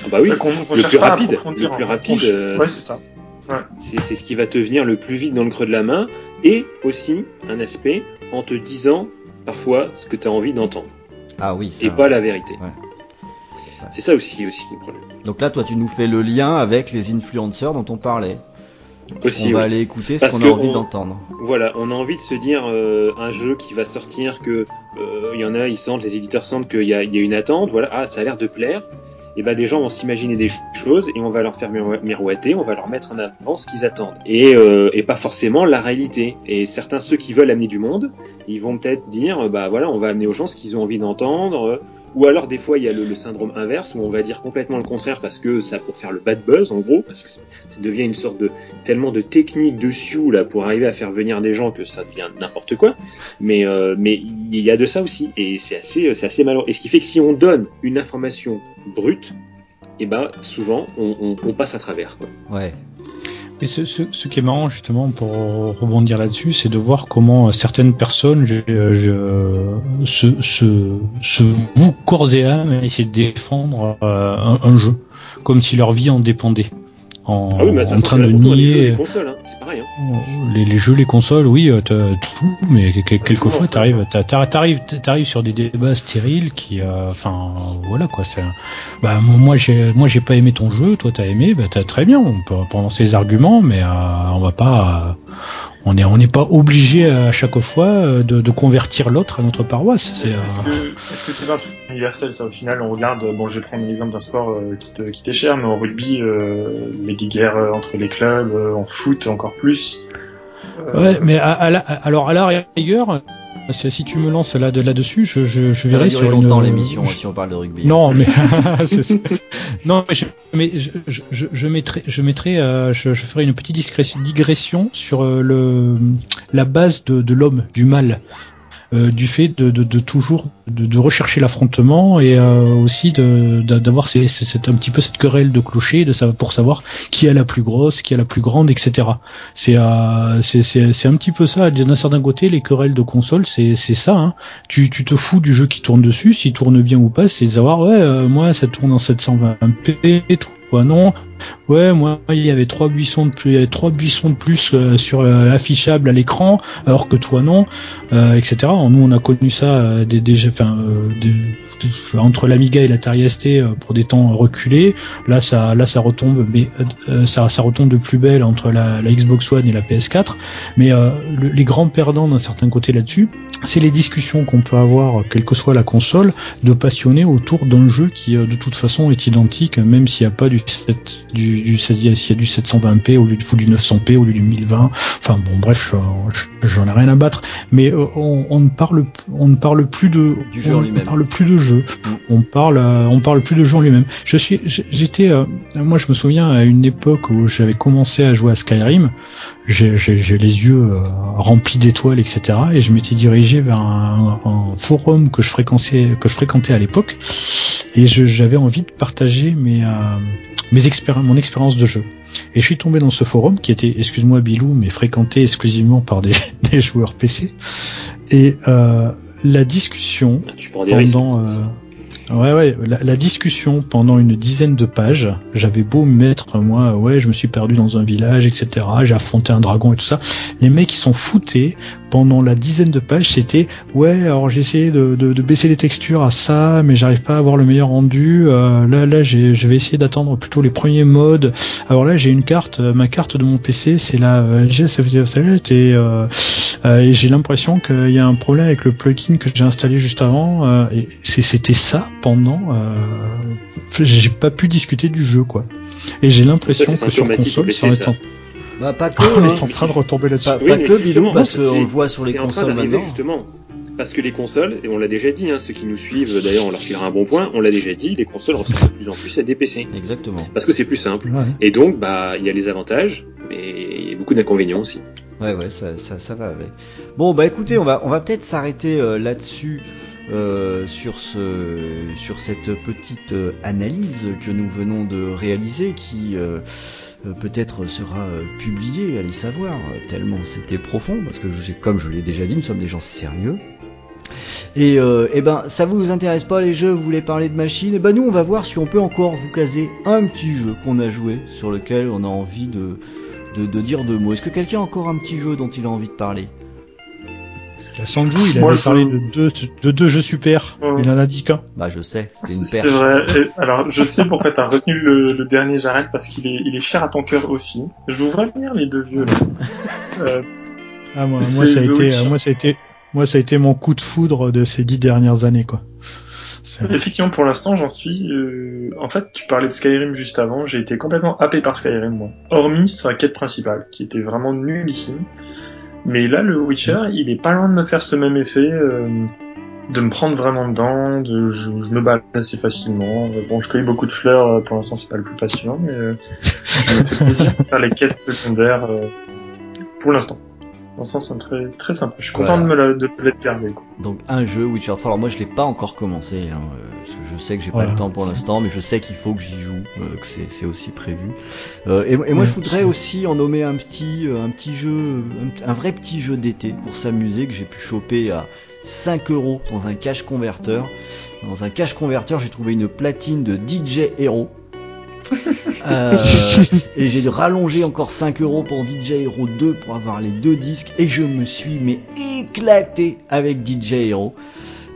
Ah bah oui, le, plus rapide, le plus rapide,
euh, ouais, c'est ça. Ouais.
C'est ce qui va te venir le plus vite dans le creux de la main, et aussi un aspect en te disant parfois ce que tu as envie d'entendre.
Ah oui.
et pas la vérité. Ouais. C'est ça aussi, aussi le problème.
Donc là, toi, tu nous fais le lien avec les influenceurs dont on parlait.
Aussi,
on va aller écouter ce qu'on a envie d'entendre.
Voilà, on a envie de se dire euh, un jeu qui va sortir que il y en a, ils sentent, les éditeurs sentent qu'il y a, y a une attente. Voilà, ah, ça a l'air de plaire. Et ben des gens vont s'imaginer des choses et on va leur faire miroiter, on va leur mettre en avant ce qu'ils attendent et, euh, et pas forcément la réalité. Et certains ceux qui veulent amener du monde, ils vont peut-être dire bah voilà, on va amener aux gens ce qu'ils ont envie d'entendre ou alors des fois il y a le, syndrome inverse où on va dire complètement le contraire parce que ça pour faire le bad buzz en gros parce que ça devient une sorte de tellement de technique dessus là pour arriver à faire venir des gens que ça devient n'importe quoi. Mais euh, mais il y a de ça aussi et c'est assez c'est assez malheureux. Et ce qui fait que si on donne une information brute, et eh ben souvent on, on, passe à travers quoi.
Ouais.
Et ce, qui est marrant justement pour rebondir là-dessus, c'est de voir comment certaines personnes je, je, se, se, se et âme et essayer de défendre euh, un, jeu, comme si leur vie en dépendait. En, ah oui, en train de nier.
Les consoles, hein. c'est pareil. Hein.
Les, les, jeux, les consoles, oui, euh, tout, mais quelquefois t'arrives, t'arrives, t'arrives sur des débats stériles qui, euh, enfin, voilà quoi. C'est, bah moi j'ai, moi j'ai pas aimé ton jeu, toi t'as aimé, bah t'as très bien. On peut arguments, mais euh, on va pas, on n'est on n'est pas obligé à chaque fois euh, de, de convertir l'autre à notre paroisse.
Est-ce que est-ce que c'est pas un truc universel ça au final On regarde, bon, je vais prendre l'exemple d'un sport euh, qui, te, qui t'est cher, mais en rugby, euh, des guerres entre les clubs, en foot encore plus.
Ouais, mais à, à la, alors à la rigueur, si tu me lances là de là-dessus, je, je, je
verrai
sur
longtemps l'émission si on parle de rugby.
Non, <laughs> mais <laughs> non, mais je, mais je, je, je mettrai, je mettrai, euh, je, je, ferai une petite digression sur euh, le la base de, de l'homme, du mal. Euh, du fait de, toujours de, rechercher l'affrontement et euh, aussi d'avoir un petit peu cette querelle de clocher de pour savoir qui a la plus grosse, qui a la plus grande, etc. C'est euh, c'est un petit peu ça. D'un certain côté, les querelles de console, c'est ça. Hein. Tu, tu te fous du jeu qui tourne dessus, s'il tourne bien ou pas, c'est de savoir ouais moi ça tourne en 720p, toi non, Ouais, moi il y avait trois buissons de plus, trois buissons de plus euh, sur euh, affichable à l'écran, alors que toi non, euh, etc. Nous on a connu ça des, des, enfin, entre l'Amiga et l'Atari ST pour des temps reculés. Là ça, là ça retombe, mais ça, ça retombe de plus belle entre la, la Xbox One et la PS4. Mais les grands perdants d'un certain côté là-dessus, c'est les discussions qu'on peut avoir, quelle que soit la console, de passionnés autour d'un jeu qui de toute façon est identique, même s'il n'y a pas du, du, du, s'il y a du 720p au lieu du 900p au lieu du 1020. Enfin bon, bref, j'en ai rien à battre. Mais euh, on, ne parle, on ne parle plus de,
du jeu
on
lui-même.
parle plus de jeu. On parle, euh, on parle plus de jeu en lui-même. Je suis, j'étais, euh, moi je me souviens à une époque où j'avais commencé à jouer à Skyrim. J'ai les yeux remplis d'étoiles, etc. Et je m'étais dirigé vers un, forum que je fréquentais, que je fréquentais à l'époque. Et j'avais envie de partager mes, mes mon expérience de jeu. Et je suis tombé dans ce forum qui était, excuse-moi Bilou, mais fréquenté exclusivement par des, <laughs> joueurs PC. Et euh, la discussion
ah, pendant,
euh, Ouais, ouais, la, discussion pendant une dizaine de pages, j'avais beau mettre, moi, ouais, je me suis perdu dans un village, etc., j'ai affronté un dragon et tout ça. Les mecs, ils sont foutés pendant la dizaine de pages, c'était, ouais, alors j'ai essayé de, de, baisser les textures à ça, mais j'arrive pas à avoir le meilleur rendu. Euh, là, là, je vais essayer d'attendre plutôt les premiers modes. Alors là, j'ai une carte, euh, ma carte de mon PC, c'est la GSFDF et, euh, et j'ai l'impression qu'il y a un problème avec le plugin que j'ai installé juste avant. et c'était ça pendant, j'ai pas pu discuter du jeu quoi. Et j'ai l'impression que sur console, ça.
Bah pas que.
on est hein. en train de retomber là-dessus.
Pas, que parce qu'on le voit sur les consoles maintenant.
Justement. Parce que les consoles, et on l'a déjà dit, hein, ceux qui nous suivent, d'ailleurs on leur filera un bon point, on l'a déjà dit, les consoles ressemblent de plus en plus à des PC.
Exactement.
Parce que c'est plus simple. Et donc, bah, il y a les avantages, mais il y a beaucoup d'inconvénients aussi.
Ouais, ouais, ça, ça, ça va avec. Bon, bah écoutez, on va, on va peut-être s'arrêter euh, là-dessus euh, sur, ce, sur cette petite euh, analyse que nous venons de réaliser qui euh, peut-être sera publiée, allez savoir, tellement c'était profond, parce que je, comme je l'ai déjà dit, nous sommes des gens sérieux. Et, eh ben, ça vous intéresse pas les jeux, vous voulez parler de machines? Et eh ben nous, on va voir si on peut encore vous caser un petit jeu qu'on a joué, sur lequel on a envie de, de, de dire deux mots. Est-ce que quelqu'un a encore un petit jeu dont il a envie de parler?
Sanju, il avait parlé de deux, de deux jeux super. Il en a dit qu'un.
Bah, je sais, c'était une perche.
C'est vrai. alors, je sais pourquoi t'as retenu le, dernier Jared parce qu'il est, il est cher à ton cœur aussi. Je vous vois venir les deux vieux. <laughs>
euh, ah, moi, moi, ça a été, euh, moi, ça a été, moi, ça a été mon coup de foudre de ces dix dernières années, quoi.
Effectivement, pour l'instant, j'en suis. Euh... En fait, tu parlais de Skyrim juste avant. J'ai été complètement happé par Skyrim, moi. Hormis sa quête principale, qui était vraiment nullissime. Mais là, le Witcher, il est pas loin de me faire ce même effet, euh, de me prendre vraiment dedans, de, je, me balade assez facilement. Bon, je cueille beaucoup de fleurs, euh, pour l'instant c'est pas le plus passionnant, mais euh, je me fais plaisir de faire les quêtes secondaires pour l'instant. Dans ce sens, c'est très, très sympa. Je suis content de me la, de l'être gardé. Quoi.
Donc un jeu Witcher 3. Alors moi, je l'ai pas encore commencé. Hein, parce que je sais que j'ai pas le temps pour l'instant, mais je sais qu'il faut que j'y joue, euh, que c'est aussi prévu. Euh, et, et, moi, je voudrais aussi en nommer un petit, euh, un petit jeu, un, vrai petit jeu d'été pour s'amuser que j'ai pu choper à 5 euros dans un cache converteur. Dans un cache converteur, j'ai trouvé une platine de DJ Hero Euh, <laughs> et j'ai rallongé encore 5 euros pour DJ Hero 2 pour avoir les deux disques. Et je me suis mais éclaté avec DJ Hero.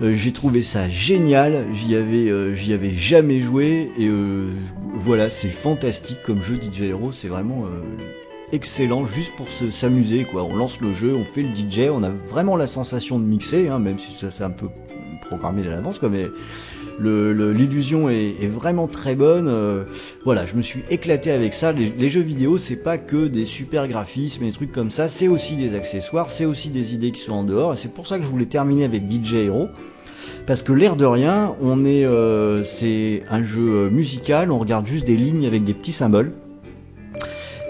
Euh, j'ai trouvé ça génial, j'y avais, euh, j'y avais jamais joué. Et voilà, c'est fantastique comme jeu DJ Hero, c'est vraiment excellent. Juste pour s'amuser quoi. On lance le jeu, on fait le DJ, on a vraiment la sensation de mixer, hein, même si ça c'est un peu programmé à l'avance quoi, mais l'illusion est, vraiment très bonne. Euh, voilà, je me suis éclaté avec ça. Les, jeux vidéo, c'est pas que des super graphismes et des trucs comme ça, c'est aussi des accessoires, c'est aussi des idées qui sont en dehors. Et c'est pour ça que je voulais terminer avec DJ Hero. Parce que l'air de rien, on est, euh, c'est un jeu musical, on regarde juste des lignes avec des petits symboles.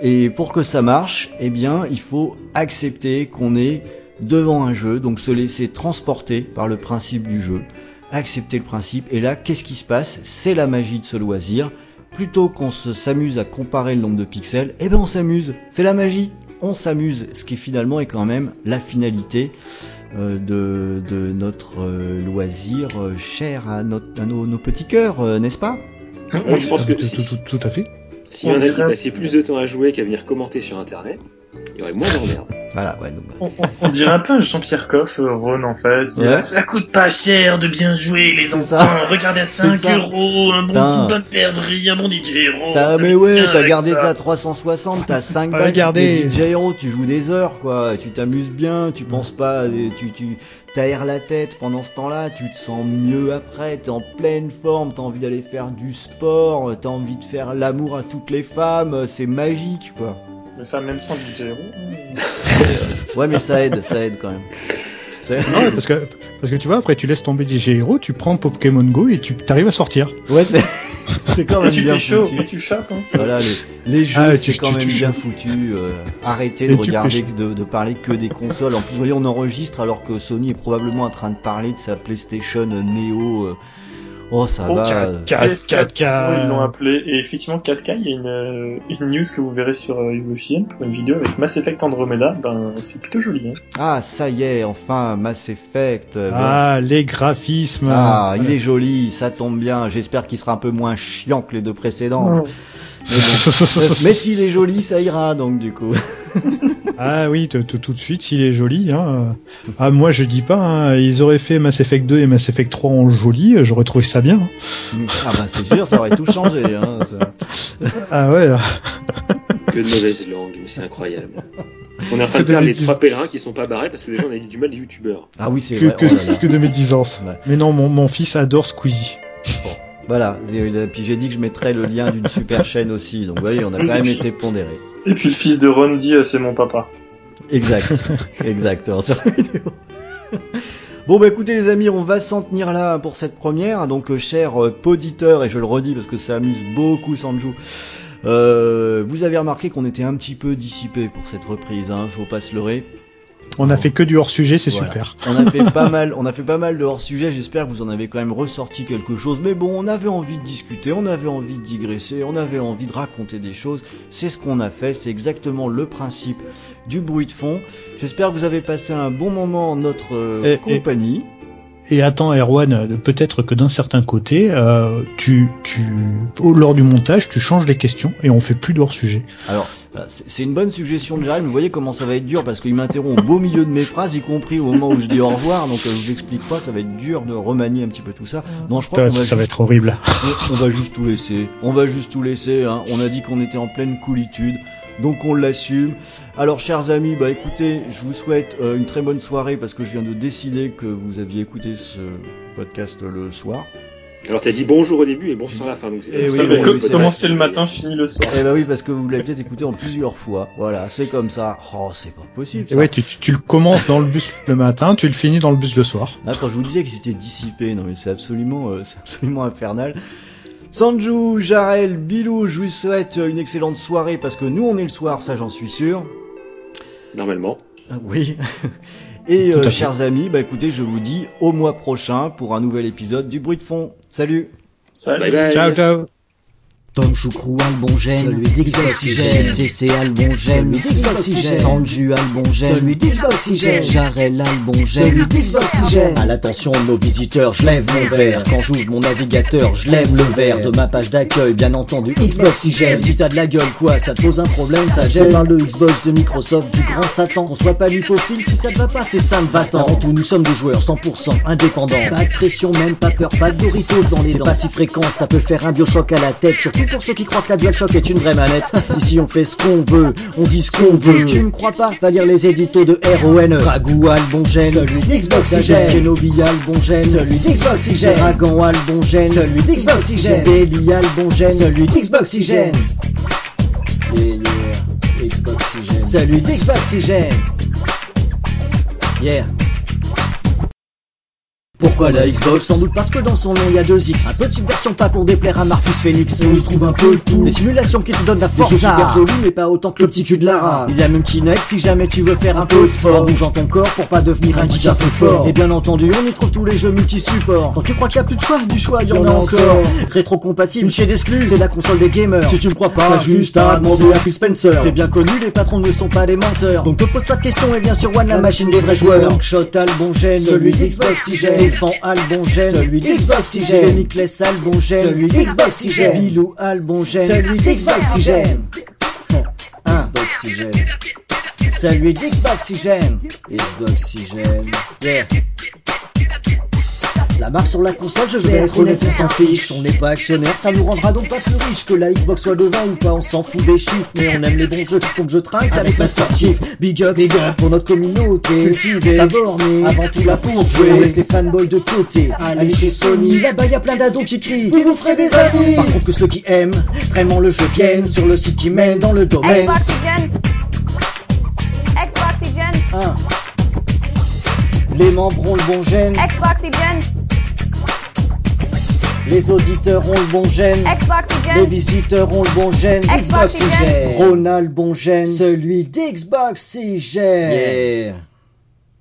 Et pour que ça marche, eh bien, il faut accepter qu'on est devant un jeu, donc se laisser transporter par le principe du jeu accepter le principe. Et là, qu'est-ce qui se passe? C'est la magie de ce loisir. Plutôt qu'on se s'amuse à comparer le nombre de pixels, eh ben on s'amuse. C'est la magie. On s'amuse, ce qui finalement est quand même la finalité euh, de, de, notre euh, loisir euh, cher à, notre, à nos, nos petits cœurs, n'est-ce pas?
Oui, je pense que
tout, à fait.
Si on a passait plus de temps à jouer qu'à venir commenter sur Internet, il y aurait moins d'emmerdes. <laughs>
Voilà, ouais, donc...
on, on, dirait un peu un Jean-Pierre Coff, euh, Ron, en fait. Ça coûte pas cher de bien jouer, les enfants. Regardez à 5 euros, un bon de bonne perdrix, un bon DJ Hero.
mais ouais, t'as gardé ta 360, t'as <laughs> 5 balles. Regardez. DJ Hero, tu joues des heures, quoi. Tu t'amuses bien, tu penses pas, tu, tu, t'aères la tête pendant ce temps-là, tu te sens mieux après, t'es en pleine forme, t'as envie d'aller faire du sport, t'as envie de faire l'amour à toutes les femmes, c'est magique, quoi.
Mais ça, même sans DJ Hero. <laughs>
ouais, mais ça aide, ça aide quand même.
Non, parce que, parce que tu vois, après tu laisses tomber DJ Hero, tu prends Pokémon Go et tu arrives à sortir.
Ouais, c'est, <laughs> c'est quand même
et tu
bien
chaud, foutu. Et tu chopes, hein.
Voilà, les, les jeux, ah, c'est quand même bien foutu. Euh, arrêtez de regarder, de, de, parler que des consoles. En plus, vous voyez, on enregistre alors que Sony est probablement en train de parler de sa PlayStation Neo. Euh, Oh, ça oh, va.
4, 4, k ils l'ont appelé. Et effectivement, 4K, il y a une, euh, une news que vous verrez sur euh, pour une vidéo avec Mass Effect Andromeda. Ben, c'est plutôt joli. Hein.
Ah, ça y est, enfin, Mass Effect.
Euh, ah, les graphismes.
Ah, il est joli, ça tombe bien. J'espère qu'il sera un peu moins chiant que les deux précédents. <laughs> Mais, mais s'il est joli, ça ira, donc, du coup. <laughs>
Ah oui, tout de suite, s'il est joli. Hein. Ah moi je dis pas, hein. ils auraient fait Mass Effect 2 et Mass Effect 3 en joli, j'aurais trouvé ça bien.
Ah bah c'est sûr, ça aurait tout changé. Hein,
Ah ouais.
que de mauvaise langue, mais c'est incroyable. On est en train de perdre les trois pèlerins qui sont pas barrés parce que les gens ont dit du mal des youtubeurs.
Ah oui, c'est
vrai. Que, oh que de médisance. Ouais. Mais non, mon, mon fils adore Squeezie.
Bon. Voilà, puis j'ai dit que je mettrais le lien d'une super chaîne aussi, donc vous voyez, on a quand même été pondéré.
Et puis le fils de Ron dit euh, c'est mon papa.
Exact, exactement sur la vidéo. Bon bah écoutez les amis, on va s'en tenir là pour cette première. Donc euh, cher euh, poditeur, et je le redis parce que ça amuse beaucoup Sanju, euh, vous avez remarqué qu'on était un petit peu dissipé pour cette reprise, hein, faut pas se leurrer.
On a fait que du hors sujet, c'est super.
On a fait <laughs> pas mal, on a fait pas mal de hors sujet. J'espère que vous en avez quand même ressorti quelque chose. Mais bon, on avait envie de discuter, on avait envie de digresser, on avait envie de raconter des choses. C'est ce qu'on a fait. C'est exactement le principe du bruit de fond. J'espère que vous avez passé un bon moment en notre euh, compagnie.
Et attends, Erwan, peut-être que d'un certain côté, euh, tu, tu, lors du montage, tu changes les questions et on fait plus de hors sujet.
Alors, c'est une bonne suggestion de Jérémy, mais vous voyez comment ça va être dur parce qu'il m'interrompt au beau milieu de mes phrases, y compris au moment où je dis au revoir. Donc, euh, je vous explique pas, ça va être dur de remanier un petit peu tout ça.
Non, je crois va, ça va être horrible.
On, va juste tout laisser. On va juste tout laisser. Hein. On a dit qu'on était en pleine coolitude donc on l'assume. Alors chers amis, bah écoutez, je vous souhaite euh, une très bonne soirée parce que je viens de décider que vous aviez écouté ce podcast le soir.
Alors t'as dit bonjour au début et bonsoir à la fin. Donc
et oui, commencer le matin, fini le soir.
Eh bah oui, parce que vous l'avez peut-être écouté en plusieurs fois. Voilà, c'est comme ça. Oh, c'est pas possible.
Ça. ouais, tu, tu, le commences dans le bus le matin, tu le finis dans le bus le soir.
Ah, quand je vous disais qu'ils étaient dissipés, non mais c'est absolument, euh, c'est absolument infernal. Sanju, Jarel, Bilou, je vous souhaite une excellente soirée parce que nous on est le soir, ça j'en suis sûr.
Normalement. <laughs>
Euh, oui. Et euh, chers amis, bah écoutez, je vous dis au mois prochain pour un nouvel épisode du bruit de fond. Salut.
Salut.
Ciao ciao.
Tom Choucrou Albongène, celui d'Xboxygène, CC Albongène, celui d'Xboxygène, Sanju Albongène, celui d'Xboxygène, Jarel Albongène, celui d'Xboxygène. À l'attention de nos visiteurs, je lève mon verre. Quand j'ouvre mon navigateur, je lève le verre de ma page d'accueil, bien entendu Xboxygène. Si t'as de la gueule, quoi, ça te pose un problème, ça gêne. parle de Xbox, de Microsoft, du grand Satan. Qu'on soit pas lipophile, si ça te va pas, c'est ça va tant. Avant tout, nous sommes des joueurs 100% indépendants. Pas de pression, même pas peur, pas de Doritos dans les dents. C'est pas si fréquent, ça peut faire un biochoc à la tête, surtout pour ceux qui croient que la DualShock est une vraie manette. Ici on fait ce qu'on veut, on dit ce qu'on veut. Tu ne crois pas Va lire les éditos de RON. Ragou Albongène, celui d'Xboxygène. Kenobi Albongène, celui d'Xboxygène. Dragon Albongène, celui d'Xboxygène. Baby Albongène, celui d'Xboxygène. Yeah, yeah, Xboxygène. Celui d'Xboxygène. Yeah. Pourquoi la Xbox Sans doute parce que dans son nom il y a deux X. Un peu de subversion pas pour déplaire à Marcus Phoenix. On y trouve un peu le tout. Des simulations qui te donnent la force. super joli mais pas autant que le petit cul de Lara. Il y a même Kinect si jamais tu veux faire un peu de sport. En bougeant ton corps pour pas devenir un DJ peu fort. Et bien entendu on y trouve tous les jeux multi-support. Quand tu crois qu'il y a plus de choix, du choix il y en a encore. Rétro-compatible, chez d'exclus, c'est la console des gamers. Si tu me crois pas, juste à demander à Phil Spencer. C'est bien connu, les patrons ne sont pas des menteurs. Donc te pose pas de questions et bien sûr One la machine des vrais joueurs. Shot bon gène, celui d'Xbox si Stéphane Albongène, celui d'Xboxygène. Rémiclès Albongène, celui d'Xboxygène. Bilou Albongène, celui d'Xboxygène. Xboxygène. Celui d'Xboxygène. Xboxygène. Yeah. La marque sur la console, je vais être honnête, on s'en fiche. On n'est pas actionnaire, ça nous rendra donc pas plus riche que la Xbox soit devant ou pas. On s'en fout des chiffres, mais on aime les bons jeux, donc je trinque avec Master Chief. Big up, big up pour notre communauté. Cultivé, aborné, avant tout la pour jouer. On laisse les fanboys de côté. Allez chez Sony, là-bas y a plein d'ados qui crient. Vous vous ferez des avis. Par contre, que ceux qui aiment vraiment le jeu viennent sur le site qui mène dans le domaine.
Xboxygène. Xboxygène.
Les membres ont le bon gène.
Xboxygène.
Les auditeurs ont le bon gène.
Xboxygène.
Les visiteurs ont le bon gène.
Xboxygène.
Ronald bon gène. Celui d'Xboxygène. Yeah.